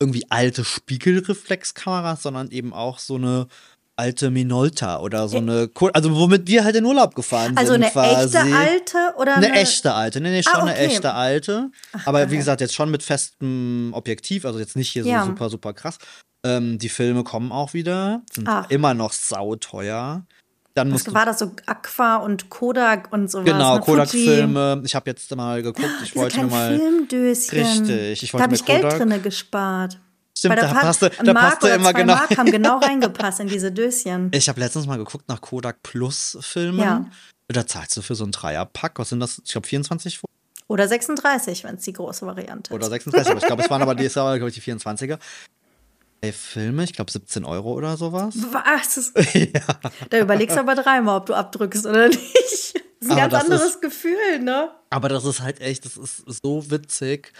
irgendwie alte Spiegelreflexkameras, sondern eben auch so eine alte Minolta oder so eine, also womit wir halt in Urlaub gefahren Also sind eine quasi. echte alte oder Eine eine, echte alte, nee, nee, schon Ah, eine okay. echte alte. aber wie gesagt, jetzt schon mit festem Objektiv, also jetzt nicht hier so Ja. super, super krass. Ähm, die Filme kommen auch wieder, sind Ach. immer noch sauteuer. Dann Was war das so Aqua und Kodak und sowas? Genau. Kodak-Filme. Ich habe jetzt mal geguckt, ich Diese wollte mir mal. Filmdöschen. Richtig, ich Da wollte habe mir ich Geld drinne gespart. Stimmt, da passte, da passte oder immer genau. Mark haben genau reingepasst in diese Döschen. Ich habe letztens mal geguckt nach Kodak Plus Filmen. Ja. Da zahlst du für so ein Dreierpack, was sind das? Ich glaube 24 Oder 36, wenn es die große Variante oder ist. 36, aber ich glaube, es waren aber die, es glaube ich, die 24er. Filme, ich glaube 17 Euro oder sowas. Was? Da überlegst du aber dreimal, ob du abdrückst oder nicht. Das ist ein Aber ganz anderes ist- Gefühl, ne? Aber das ist halt echt, das ist so witzig,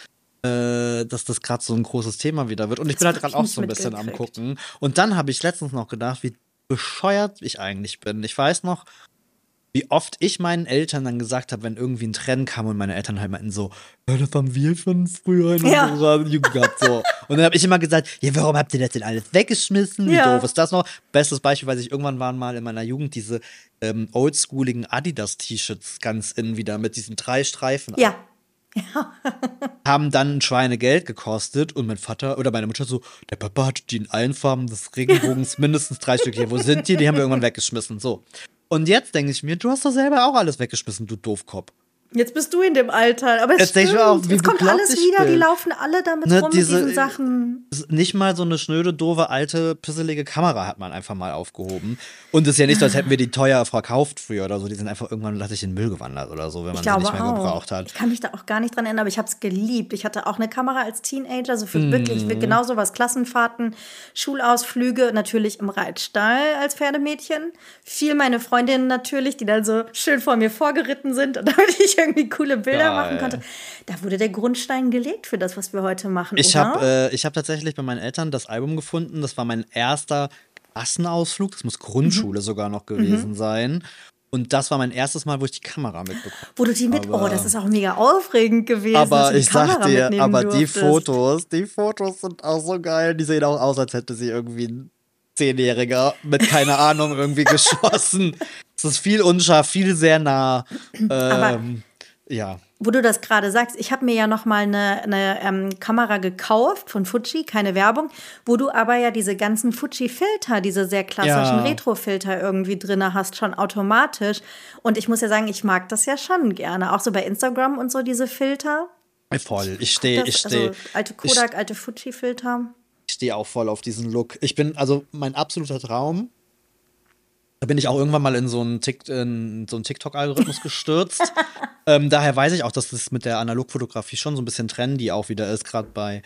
äh, dass das gerade so ein großes Thema wieder wird. Und ich Das bin halt gerade auch so ein bisschen am gucken. Und dann habe ich letztens noch gedacht, wie bescheuert ich eigentlich bin. Ich weiß noch, wie oft ich meinen Eltern dann gesagt habe, wenn irgendwie ein Trend kam und meine Eltern halt meinten so, ja, das haben wir schon früher in Ja. unserer Jugend gehabt. So. Und dann habe ich immer gesagt, ja, warum habt ihr das denn alles weggeschmissen? Wie Ja. doof ist das noch? Bestes Beispiel, weiß ich irgendwann waren mal in meiner Jugend diese ähm, oldschooligen Adidas-T-Shirts ganz innen wieder mit diesen drei Streifen Ja. haben dann ein Schweinegeld gekostet und mein Vater oder meine Mutter so, der Papa hat die in allen Farben des Regenbogens mindestens drei Stück hier. Wo sind die? Die haben wir irgendwann weggeschmissen. So. Und jetzt denke ich mir, du hast doch selber auch alles weggeschmissen, du Doofkopf. Jetzt bist du in dem Alter. Aber es Jetzt stimmt. auch, wie es kommt alles wieder. Die bin. laufen alle damit Ne, rum diese- mit diesen Sachen. Nicht mal so eine schnöde, doofe, alte, pisselige Kamera hat man einfach mal aufgehoben. Und es ist ja nicht so, als hätten wir die teuer verkauft früher oder so. Die sind einfach irgendwann lasse in den Müll gewandert oder so, wenn man sie nicht mehr auch. gebraucht hat. Ich kann mich da auch gar nicht dran erinnern, aber ich habe es geliebt. Ich hatte auch eine Kamera als Teenager, so für Mhm. wirklich genau sowas. Klassenfahrten, Schulausflüge, natürlich im Reitstall als Pferdemädchen. Viel meine Freundinnen natürlich, die dann so schön vor mir vorgeritten sind und damit ich irgendwie coole Bilder Geil. machen konnte. Da wurde der Grundstein gelegt für das, was wir heute machen. Ich habe äh, ich hab tatsächlich bei meinen Eltern das Album gefunden. Das war mein erster Klassenausflug. Das muss Grundschule Mhm. sogar noch gewesen sein. Und das war mein erstes Mal, wo ich die Kamera mitbekommen Wo du die mit, aber- oh, das ist auch mega aufregend gewesen. Aber die ich sag Kamera dir, mitnehmen aber die durftest. Fotos, die Fotos sind auch so geil. Die sehen auch aus, als hätte sie irgendwie ein Zehnjähriger mit keine Ahnung irgendwie geschossen. Es ist viel unscharf, viel sehr nah. Ähm, ja. Wo du das gerade sagst, ich habe mir ja noch mal eine, eine ähm, Kamera gekauft von Fuji, keine Werbung, wo du aber ja diese ganzen Fuji-Filter, diese sehr klassischen Ja. Retro-Filter irgendwie drin hast, schon automatisch. Und ich muss ja sagen, ich mag das ja schon gerne. Auch so bei Instagram und so diese Filter. Voll. Ich stehe, ich stehe. also alte Kodak, alte Fuji-Filter. Ich stehe auch voll auf diesen Look. Ich bin, also mein absoluter Traum. Da bin ich auch irgendwann mal in so einen, in so einen TikTok-Algorithmus gestürzt. ähm, daher weiß ich auch, dass das mit der Analogfotografie schon so ein bisschen trendy auch wieder ist, gerade bei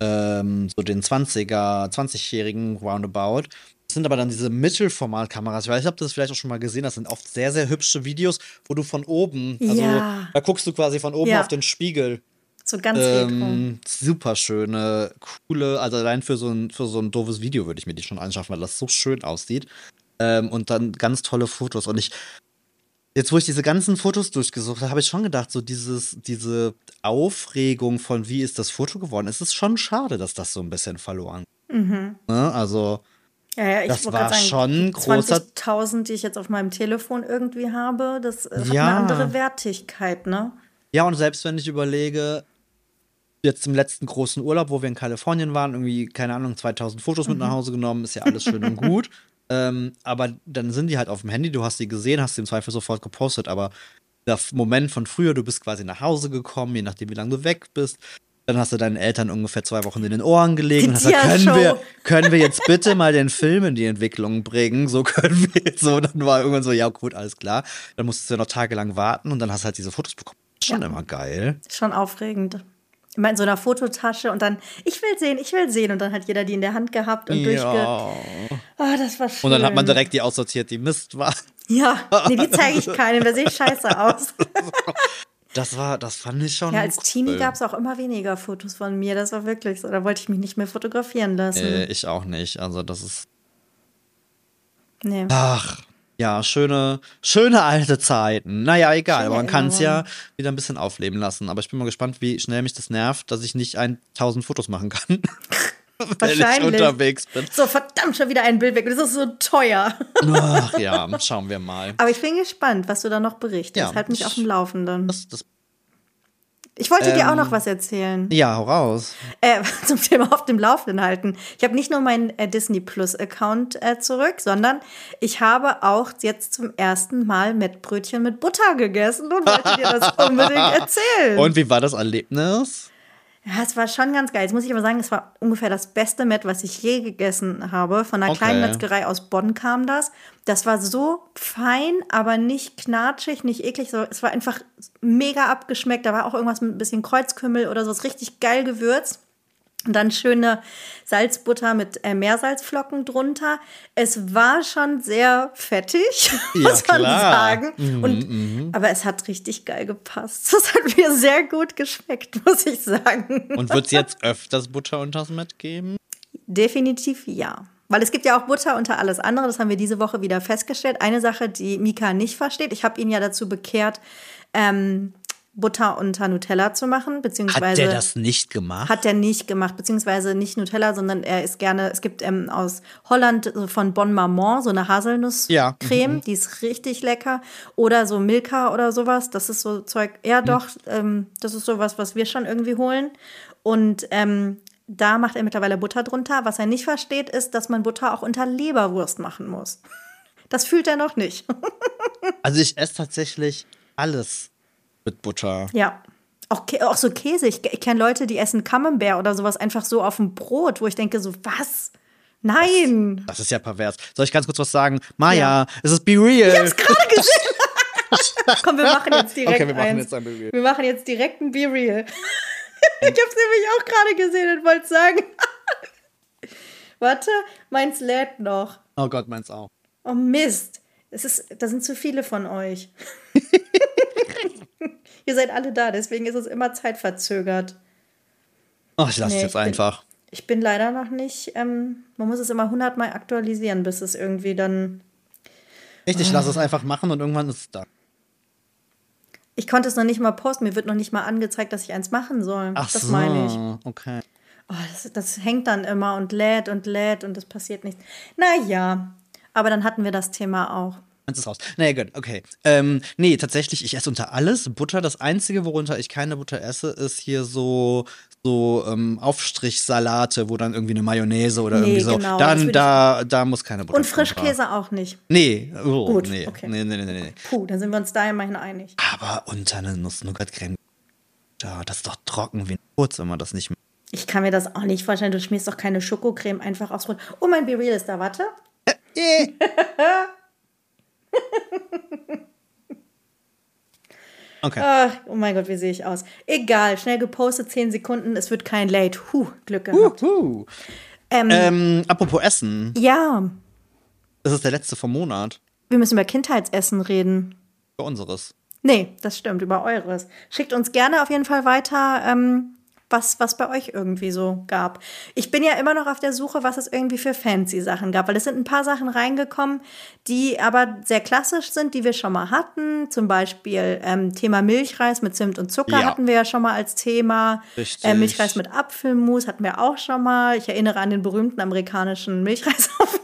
ähm, so den 20er, 20-jährigen Roundabout. Das sind aber dann diese Mittelformatkameras. Ich weiß ob du das vielleicht auch schon mal gesehen. Das sind oft sehr, sehr hübsche Videos, wo du von oben, also Ja. da guckst du quasi von oben Ja. auf den Spiegel. So ganz. Ähm, super schöne, coole, also allein für so ein, für so ein doofes Video würde ich mir die schon anschaffen, weil das so schön aussieht. Ähm, und dann ganz tolle Fotos. Und ich, jetzt wo ich diese ganzen Fotos durchgesucht habe, habe ich schon gedacht, so dieses, diese Aufregung von wie ist das Foto geworden, es ist schon schade, dass das so ein bisschen verloren. Ne? Also, Ja, ja, ich das war sagen, schon großer- 20.000, die ich jetzt auf meinem Telefon irgendwie habe, das äh, hat Ja. eine andere Wertigkeit, ne? Ja, und selbst wenn ich überlege, jetzt im letzten großen Urlaub, wo wir in Kalifornien waren, irgendwie, keine Ahnung, 2000 Fotos mit nach Hause genommen, ist ja alles schön und gut. Ähm, aber dann sind die halt auf dem Handy, du hast die gesehen, hast sie im Zweifel sofort gepostet, aber der Moment von früher, du bist quasi nach Hause gekommen, je nachdem, wie lange du weg bist. Dann hast du deinen Eltern ungefähr zwei Wochen in den Ohren gelegen und hast gesagt, können wir, können wir jetzt bitte mal den Film in die Entwicklung bringen? So können wir jetzt so. Dann war irgendwann so, ja gut, alles klar. Dann musstest du noch tagelang warten und dann hast du halt diese Fotos bekommen. Schon immer geil. Schon aufregend. Immer in so einer Fototasche und dann, ich will sehen, ich will sehen. Und dann hat jeder die in der Hand gehabt und durchge. Ja. Ah, das war schön. Und dann hat man direkt die aussortiert, die Mist war. Ja, nee, die zeige ich keinem, da sehe ich scheiße aus. Das war, das fand ich schon. Ja, als Teenie cool. gab es auch immer weniger Fotos von mir. Das war wirklich so. Da wollte ich mich nicht mehr fotografieren lassen. Äh, ich auch nicht. Also, das ist. nee. Ach, ja, schöne, schöne alte Zeiten. Naja, egal, Schöne aber man kann es ja wieder ein bisschen aufleben lassen. Aber ich bin mal gespannt, wie schnell mich das nervt, dass ich nicht 1000 Fotos machen kann. Wenn ich Wahrscheinlich. unterwegs bin. So, verdammt, schon wieder ein Bild weg. Das ist so teuer. Ach ja, schauen wir mal. Aber ich bin gespannt, was du da noch berichtest. Ja. halt mich auf dem Laufenden. Das, das, Ich wollte dir auch Ähm, noch was erzählen. ja, hau raus. Äh, zum Thema auf dem Laufenden halten. Ich habe nicht nur meinen äh, Disney Plus Account äh, zurück, sondern ich habe auch jetzt zum ersten Mal Mettbrötchen mit Butter gegessen und wollte dir das unbedingt erzählen. Und wie war das Erlebnis? Ja, es war schon ganz geil. Jetzt muss ich aber sagen, es war ungefähr das beste Mett, was ich je gegessen habe. Von einer Okay. kleinen Metzgerei aus Bonn kam das. Das war so fein, aber nicht knatschig, nicht eklig. So, es war einfach mega abgeschmeckt. Da war auch irgendwas mit ein bisschen Kreuzkümmel oder so. Es ist richtig geil gewürzt. Und dann schöne Salzbutter mit äh, Meersalzflocken drunter. Es war schon sehr fettig, Ja, muss man klar. sagen. Mhm, Und, Aber es hat richtig geil gepasst. Das hat mir sehr gut geschmeckt, muss ich sagen. Und wird es jetzt öfters Butter unters Met geben? Definitiv ja. Weil es gibt ja auch Butter unter alles andere. Das haben wir diese Woche wieder festgestellt. Eine Sache, die Mika nicht versteht. Ich habe ihn ja dazu bekehrt, ähm, Butter unter Nutella zu machen, Hat beziehungsweise der das nicht gemacht? hat er nicht gemacht, beziehungsweise nicht Nutella, sondern er ist gerne, es gibt ähm, aus Holland so von Bon Maman so eine Haselnusscreme, Ja, die ist richtig lecker. Oder so Milka oder sowas, das ist so Zeug, ja doch, ähm, das ist sowas, was wir schon irgendwie holen. Und ähm, da macht er mittlerweile Butter drunter. Was er nicht versteht, ist, dass man Butter auch unter Leberwurst machen muss. Das fühlt er noch nicht. Also ich esse tatsächlich alles mit Butter. Ja. Auch, auch so Käse. Ich, ich kenne Leute, die essen Camembert oder sowas einfach so auf dem Brot, wo ich denke so, was? Nein. Das ist ja pervers. Soll ich ganz kurz was sagen? Maja, Ja. es ist Be Real. Ich hab's gerade gesehen. Komm, wir machen jetzt direkt Okay, wir machen eins. jetzt ein Be Real. Wir machen jetzt direkt ein Be Real. ich hab's nämlich auch gerade gesehen und wollte sagen. Warte, meins lädt noch. Oh Gott, meins auch. Oh Mist. Es ist, da sind zu viele von euch. Ihr seid alle da, deswegen ist es immer zeitverzögert. Oh, ich lasse Nee, es jetzt bin- einfach. Ich bin leider noch nicht, ähm, man muss es immer hundertmal aktualisieren, bis es irgendwie dann. Echt, ich lasse es einfach machen und irgendwann ist es da. Ich konnte es noch nicht mal posten, mir wird noch nicht mal angezeigt, dass ich eins machen soll. Ach das so, meine ich. okay. Oh, das, das hängt dann immer und lädt und lädt und es passiert nichts. Naja, aber dann hatten wir das Thema auch. Eins ist raus. Nee, gut, okay. Ähm, nee, tatsächlich, ich esse unter alles Butter. Das Einzige, worunter ich keine Butter esse, ist hier so, so ähm, Aufstrichsalate, wo dann irgendwie eine Mayonnaise oder Nee, irgendwie so. genau, dann, da, da muss keine Butter Und. Frischkäse auch nicht. Nee, oh, Gut, nee. okay. nee, nee, nee, nee. Puh, dann sind wir uns da immerhin einig. Aber unter eine Nuss-Nougat-Creme, da, das ist doch trocken wie ein Kurz, wenn man das nicht Ich kann mir das auch nicht vorstellen. Du schmierst doch keine Schokocreme einfach aufs Brot. Oh, mein Be Real ist da, warte. Okay. Ach, oh mein Gott, wie sehe ich aus? Egal, schnell gepostet, 10 Sekunden, es wird kein Late. Huh, Glück gehabt. Ähm, Ähm, apropos Essen, ja, das ist der letzte vom Monat. wir müssen über Kindheitsessen reden. Für unseres. Nee, das stimmt, über eures. Schickt uns gerne auf jeden Fall weiter, ähm, was, was bei euch irgendwie so gab. Ich bin ja immer noch auf der Suche, was es irgendwie für fancy Sachen gab, weil es sind ein paar Sachen reingekommen, die aber sehr klassisch sind, die wir schon mal hatten. Zum Beispiel ähm, Thema Milchreis mit Zimt und Zucker Ja. hatten wir ja schon mal als Thema. Äh, Milchreis mit Apfelmus hatten wir auch schon mal. Ich erinnere an den berühmten amerikanischen Milchreisauflauf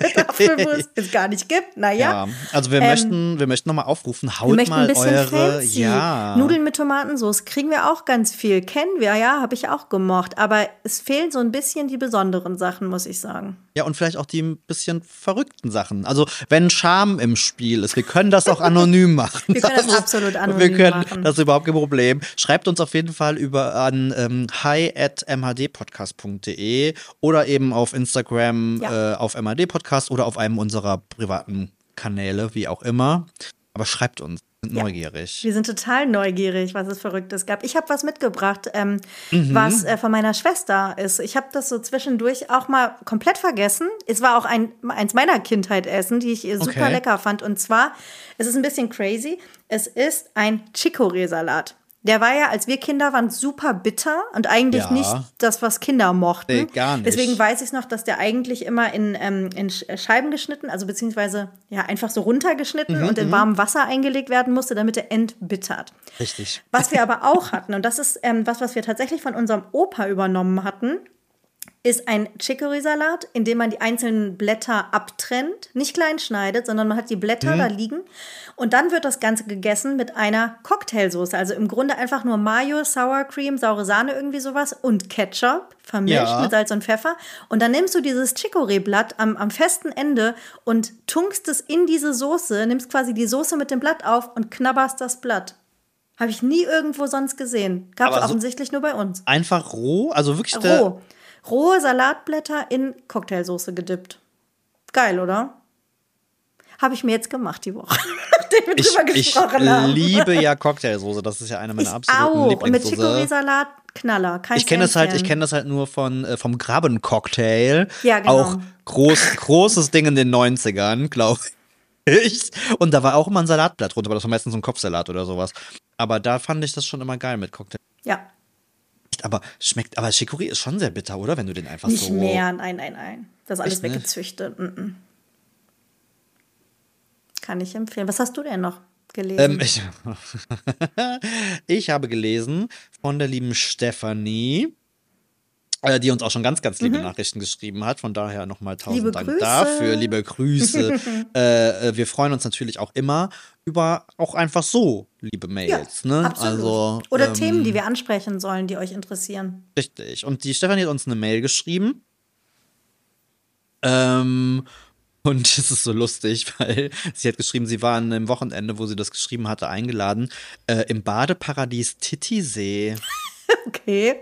mit Apfelmus, den es gar nicht gibt. Naja. Ja, also wir möchten, wir möchten nochmal aufrufen, haut Wir möchten mal ein bisschen eure, ja, Nudeln mit Tomatensauce kriegen wir auch ganz viel. Kennen wir, ja, habe ich auch gemocht. Aber es fehlen so ein bisschen die besonderen Sachen, muss ich sagen. ja und vielleicht auch die ein bisschen verrückten Sachen. Also wenn Scham im Spiel ist, wir können das auch anonym machen. Wir können das ist- absolut anonym Wir können, machen. das ist überhaupt kein Problem. Schreibt uns auf jeden Fall über an ähm, hi at mhdpodcast.de oder eben auf Instagram Ja. äh, auf mhdpodcast oder auf einem unserer privaten Kanäle, wie auch immer. Aber schreibt uns, wir sind Ja. neugierig. Wir sind total neugierig, was es Verrücktes gab. Ich habe was mitgebracht, ähm, Mhm. was äh, von meiner Schwester ist. Ich habe das so zwischendurch auch mal komplett vergessen. Es war auch ein, eins meiner Kindheit-Essen, die ich super Okay. lecker fand. Und zwar, es ist ein bisschen crazy, es ist ein Chicorée-Salat. Der war ja, als wir Kinder waren, super bitter und eigentlich Ja. nicht das, was Kinder mochten. Nee, gar nicht. Deswegen weiß ich noch, dass der eigentlich immer in, ähm, in äh, Scheiben geschnitten, also beziehungsweise ja einfach so runtergeschnitten Mhm, und in warmem Wasser eingelegt werden musste, damit er entbittert. Richtig. Was wir aber auch hatten, und das ist ähm, was, was wir tatsächlich von unserem Opa übernommen hatten, ist ein Chicory-Salat, in dem man die einzelnen Blätter abtrennt, nicht klein schneidet, sondern man hat die Blätter da liegen. Und dann wird das Ganze gegessen mit einer Cocktailsoße. Also im Grunde einfach nur Mayo, Sour Cream, saure Sahne, irgendwie sowas und Ketchup vermischt Ja. mit Salz und Pfeffer. Und dann nimmst du dieses Chicory-Blatt am, am festen Ende und tunkst es in diese Soße, nimmst quasi die Soße mit dem Blatt auf und knabberst das Blatt. Habe ich nie irgendwo sonst gesehen. Gab es Aber so- offensichtlich nur bei uns. Einfach roh, also wirklich Roh. Rohe Salatblätter in Cocktailsoße gedippt. Geil, oder? Habe ich mir jetzt gemacht die Woche, nachdem wir Ich, drüber ich gesprochen haben. liebe ja Cocktailsoße, das ist ja eine meiner Ich absoluten auch. Und mit Lieblingssoße. Chicorée-Salat Knaller. Kein Ich kenne das halt, ich kenne das halt nur von äh, vom Grabbencocktail. Ja, genau. Auch groß, großes Ding in den 90ern, glaube ich. Und da war auch immer ein Salatblatt drunter, aber das war meistens so ein Kopfsalat oder sowas. Aber da fand ich das schon immer geil mit Cocktail. Ja, Aber schmeckt, aber Chicorée ist schon sehr bitter, oder? Wenn du den einfach nicht so. mehr. Nein, nein, nein. Das ist alles nicht? weggezüchtet. Mm -mm. Kann ich empfehlen. Was hast du denn noch gelesen? Ähm, ich, ich habe gelesen von der lieben Stefanie, die uns auch schon ganz, ganz liebe Nachrichten geschrieben hat. Von daher nochmal tausend Mhm. Liebe Dank Grüße. dafür. Liebe Grüße. äh, äh, wir freuen uns natürlich auch immer über auch einfach so liebe Mails. ne? absolut. Also, Oder ähm, Themen, die wir ansprechen sollen, die euch interessieren. Richtig. Und die Stefanie hat uns eine Mail geschrieben. Ähm, und es ist so lustig, weil sie hat geschrieben, sie war an einem Wochenende, wo sie das geschrieben hatte, eingeladen, äh, im Badeparadies Titisee. Okay.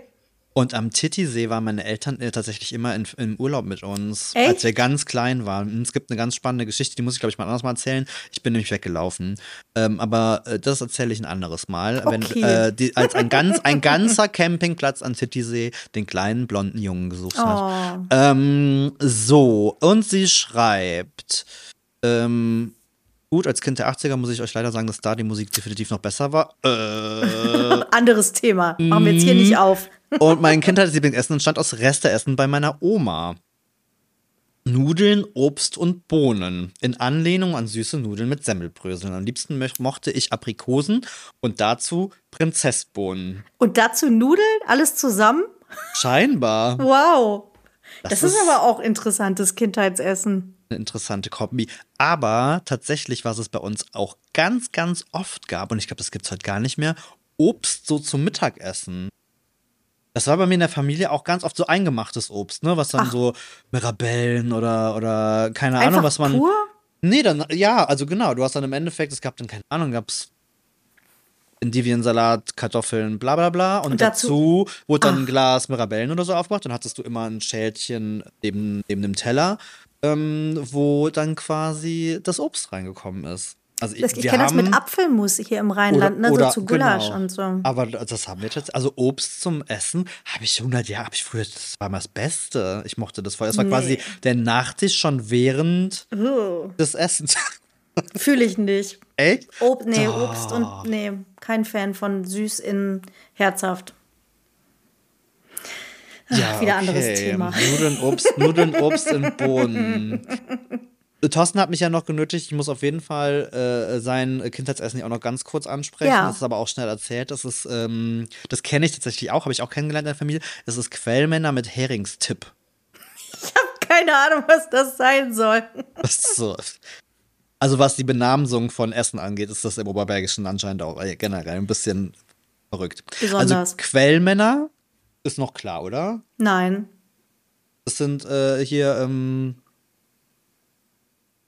Und am Titisee waren meine Eltern äh, tatsächlich immer in, im Urlaub mit uns, Echt? als wir ganz klein waren. Es gibt eine ganz spannende Geschichte, die muss ich, glaube ich, mal anders mal erzählen. Ich bin nämlich weggelaufen. Ähm, aber äh, das erzähle ich ein anderes Mal. Okay. Wenn, äh, die, als ein, ganz, ein ganzer Campingplatz am Titisee den kleinen blonden Jungen gesucht hat. Oh. Ähm, so, und sie schreibt, ähm, gut, als Kind der 80er muss ich euch leider sagen, dass da die Musik definitiv noch besser war. Äh, Anderes Thema. Machen wir jetzt hier nicht auf. und mein Kindheitslieblingsessen entstand aus Resteessen bei meiner Oma. Nudeln, Obst und Bohnen. In Anlehnung an süße Nudeln mit Semmelbröseln. Am liebsten mochte ich Aprikosen und dazu Prinzessbohnen. Und dazu Nudeln? Alles zusammen? Scheinbar. Wow. Das, Das ist ist- aber auch interessantes Kindheitsessen. Eine interessante Kombi. Aber tatsächlich, was es bei uns auch ganz, ganz oft gab, und ich glaube, das gibt es heute gar nicht mehr, Obst so zum Mittagessen. Das war bei mir in der Familie auch ganz oft so eingemachtes Obst, ne? Was dann Ach. so Mirabellen oder, oder keine Einfach Ahnung, was man. pur? Nee, dann, ja, also genau, du hast dann im Endeffekt, es gab dann, keine Ahnung, gab's Endiviensalat, Kartoffeln, bla bla bla. Und, Und dazu- dazu, wurde dann ein Glas Mirabellen oder so aufgemacht. Dann hattest du immer ein Schälchen neben, neben dem Teller, ähm, wo dann quasi das Obst reingekommen ist. Also ich wir kenne das mit Apfelmus hier im Rheinland, ne? so zu Gulasch genau. und so. Aber das haben wir tatsächlich, also Obst zum Essen habe ich 100 Jahre, habe ich früher, das war mal das Beste. Ich mochte das voll. Das war Nee. quasi der Nachtisch schon während Uh, des Essens. Fühle ich nicht. Echt? Ob, nee, Doch. Obst und nee, kein Fan von süß in herzhaft. Ja, wieder anderes Thema. Nudeln, Obst, Nudeln, Obst in Bohnen. Thorsten hat mich ja noch genötigt, ich muss auf jeden Fall äh, sein Kindheitsessen auch noch ganz kurz ansprechen. Ja. Das ist aber auch schnell erzählt. Das ist, ähm, das kenne ich tatsächlich auch, habe ich auch kennengelernt in der Familie. Das ist Quellmänner mit Heringstipp. Keine Ahnung, was das sein soll. So. Also was die Benamsung von Essen angeht, ist das im Oberbergischen anscheinend auch äh, generell ein bisschen verrückt. Besonders. Also Quellmänner ist noch klar, oder? Nein. Das sind äh, hier ähm,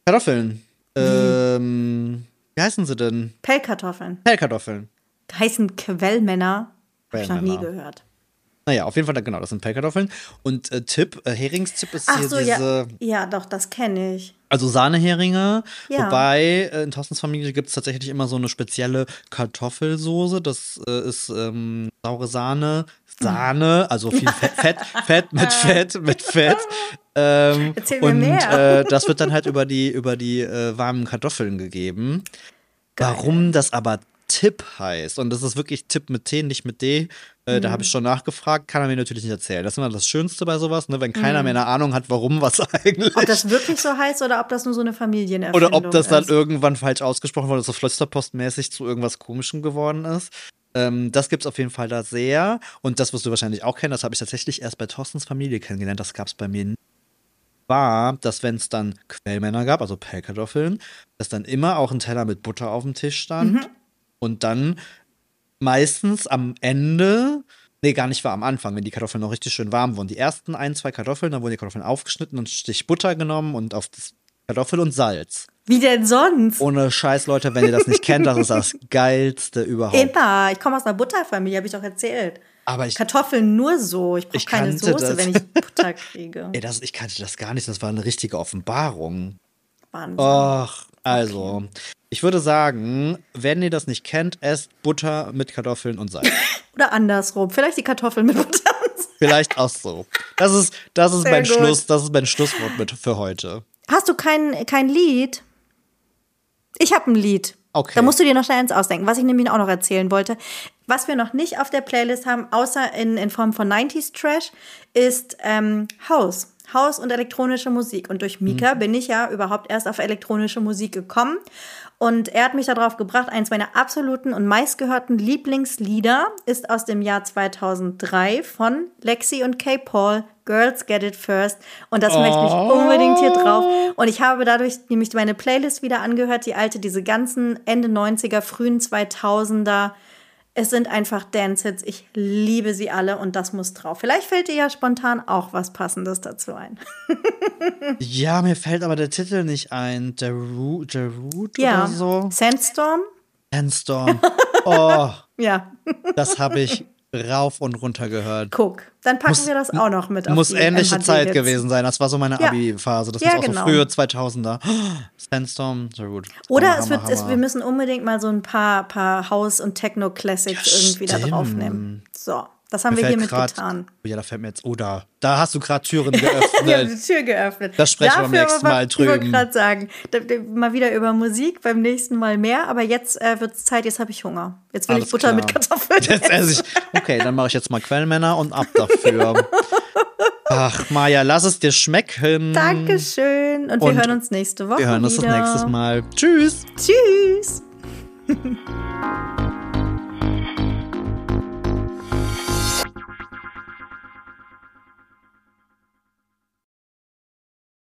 Kartoffeln. Ähm, wie heißen sie denn? Pellkartoffeln. Pellkartoffeln. Heißen Quellmänner. Habe ich noch nie gehört. Naja, auf jeden Fall, genau, das sind Pellkartoffeln. Und äh, Tipp, äh, Heringstipp ist Ach hier so, diese, ja. Ja, doch, das kenne ich. also Sahneheringe. Ja. Wobei, äh, in Thorstens Familie gibt es tatsächlich immer so eine spezielle Kartoffelsoße. Das äh, ist ähm, saure Sahne, Sahne, also viel Fett, Fett, Fett mit Fett, mit Fett. Ähm, Erzähl mir und mehr. Äh, das wird dann halt über die, über die äh, warmen Kartoffeln gegeben. Warum das aber Tipp heißt, und das ist wirklich Tipp mit T, nicht mit D, äh, da habe ich schon nachgefragt, kann er mir natürlich nicht erzählen. Das ist immer das Schönste bei sowas, ne, wenn keiner mehr eine Ahnung hat, warum was eigentlich. Ob das wirklich so heißt oder ob das nur so eine Familienerfindung Oder ob das dann ist. irgendwann falsch ausgesprochen wurde, so flösterpostmäßig zu irgendwas Komischem geworden ist. Ähm, das gibt's auf jeden Fall da sehr. Und das wirst du wahrscheinlich auch kennen, das habe ich tatsächlich erst bei Thorstens Familie kennengelernt. Das gab's bei mir nie. War, dass wenn es dann Quellmänner gab, also Pellkartoffeln, dass dann immer auch ein Teller mit Butter auf dem Tisch stand. Mhm. Und dann meistens am Ende, nee, gar nicht war am Anfang, wenn die Kartoffeln noch richtig schön warm wurden. Die ersten ein, zwei Kartoffeln, dann wurden die Kartoffeln aufgeschnitten und ein Stich Butter genommen und auf das Kartoffel und Salz. Wie denn sonst? Ohne Scheiß, Leute, wenn ihr das nicht kennt, das ist das Geilste überhaupt. Immer. Ich komme aus einer Butterfamilie, habe ich doch erzählt. Aber ich, Kartoffeln nur so. Ich brauche keine Soße, das. wenn ich Butter kriege. ey, das, ich kannte das gar nicht, das war eine richtige Offenbarung. Wahnsinn. Och, Also, ich würde sagen, wenn ihr das nicht kennt, esst Butter mit Kartoffeln und Salz. Oder andersrum. Vielleicht die Kartoffeln mit Butter. Vielleicht auch so. Das ist, das ist Sehr mein gut. Schluss, das ist mein Schlusswort mit für heute. Hast du kein, kein Lied? Ich habe ein Lied. Okay. Da musst du dir noch schnell eins ausdenken, was ich nämlich auch noch erzählen wollte. Was wir noch nicht auf der Playlist haben, außer in, in Form von 90s Trash, ist ähm, House. House und elektronische Musik. Und durch Mika bin ich ja überhaupt erst auf elektronische Musik gekommen. Und er hat mich darauf gebracht, eins meiner absoluten und meistgehörten Lieblingslieder ist aus dem Jahr 2003 von Lexi und Kay Paul, Girls Get It First. Und das möchte ich unbedingt hier drauf. Und ich habe dadurch nämlich meine Playlist wieder angehört, die alte, diese ganzen Ende 90er, frühen 2000er. Es sind einfach Dance-Hits. Ich liebe sie alle und das muss drauf. Vielleicht fällt dir ja spontan auch was Passendes dazu ein. Ja, mir fällt aber der Titel nicht ein. Der Root, der Root Ja. oder so. Sandstorm? Sandstorm. Oh, Ja. das habe ich rauf und runter gehört. Guck, dann packen Muss- wir das auch noch mit auf Muss ähnliche Zeit MHD-Hits. gewesen sein. Das war so meine Ja. Abi-Phase. Das Ja, ist auch genau. so frühe 2000er. Sandstorm, sehr gut. Oder Hammer, es wird, Hammer, es, wir müssen unbedingt mal so ein paar, paar House- und Techno-Classics Ja, irgendwie da stimmt. draufnehmen. So, das haben Mir wir hiermit grad- getan. Oh ja, da fällt mir jetzt. Oh, da, da hast du gerade Türen Wir haben geöffnet. die Tür geöffnet. Das sprechen wir beim Dafür nächsten Mal Ich wollte drüben. gerade sagen, mal wieder über Musik, beim nächsten Mal mehr. Aber jetzt äh, wird es Zeit, jetzt habe ich Hunger. Jetzt will Alles ich Butter klar. mit Kartoffeln. Jetzt esse ich. Okay, dann mache ich jetzt mal Quellmänner und ab dafür. Ach, Maja, lass es dir schmecken. Dankeschön. Und, wir Und hören uns nächste Woche Wir hören uns das wieder. nächste Mal. Tschüss. Tschüss.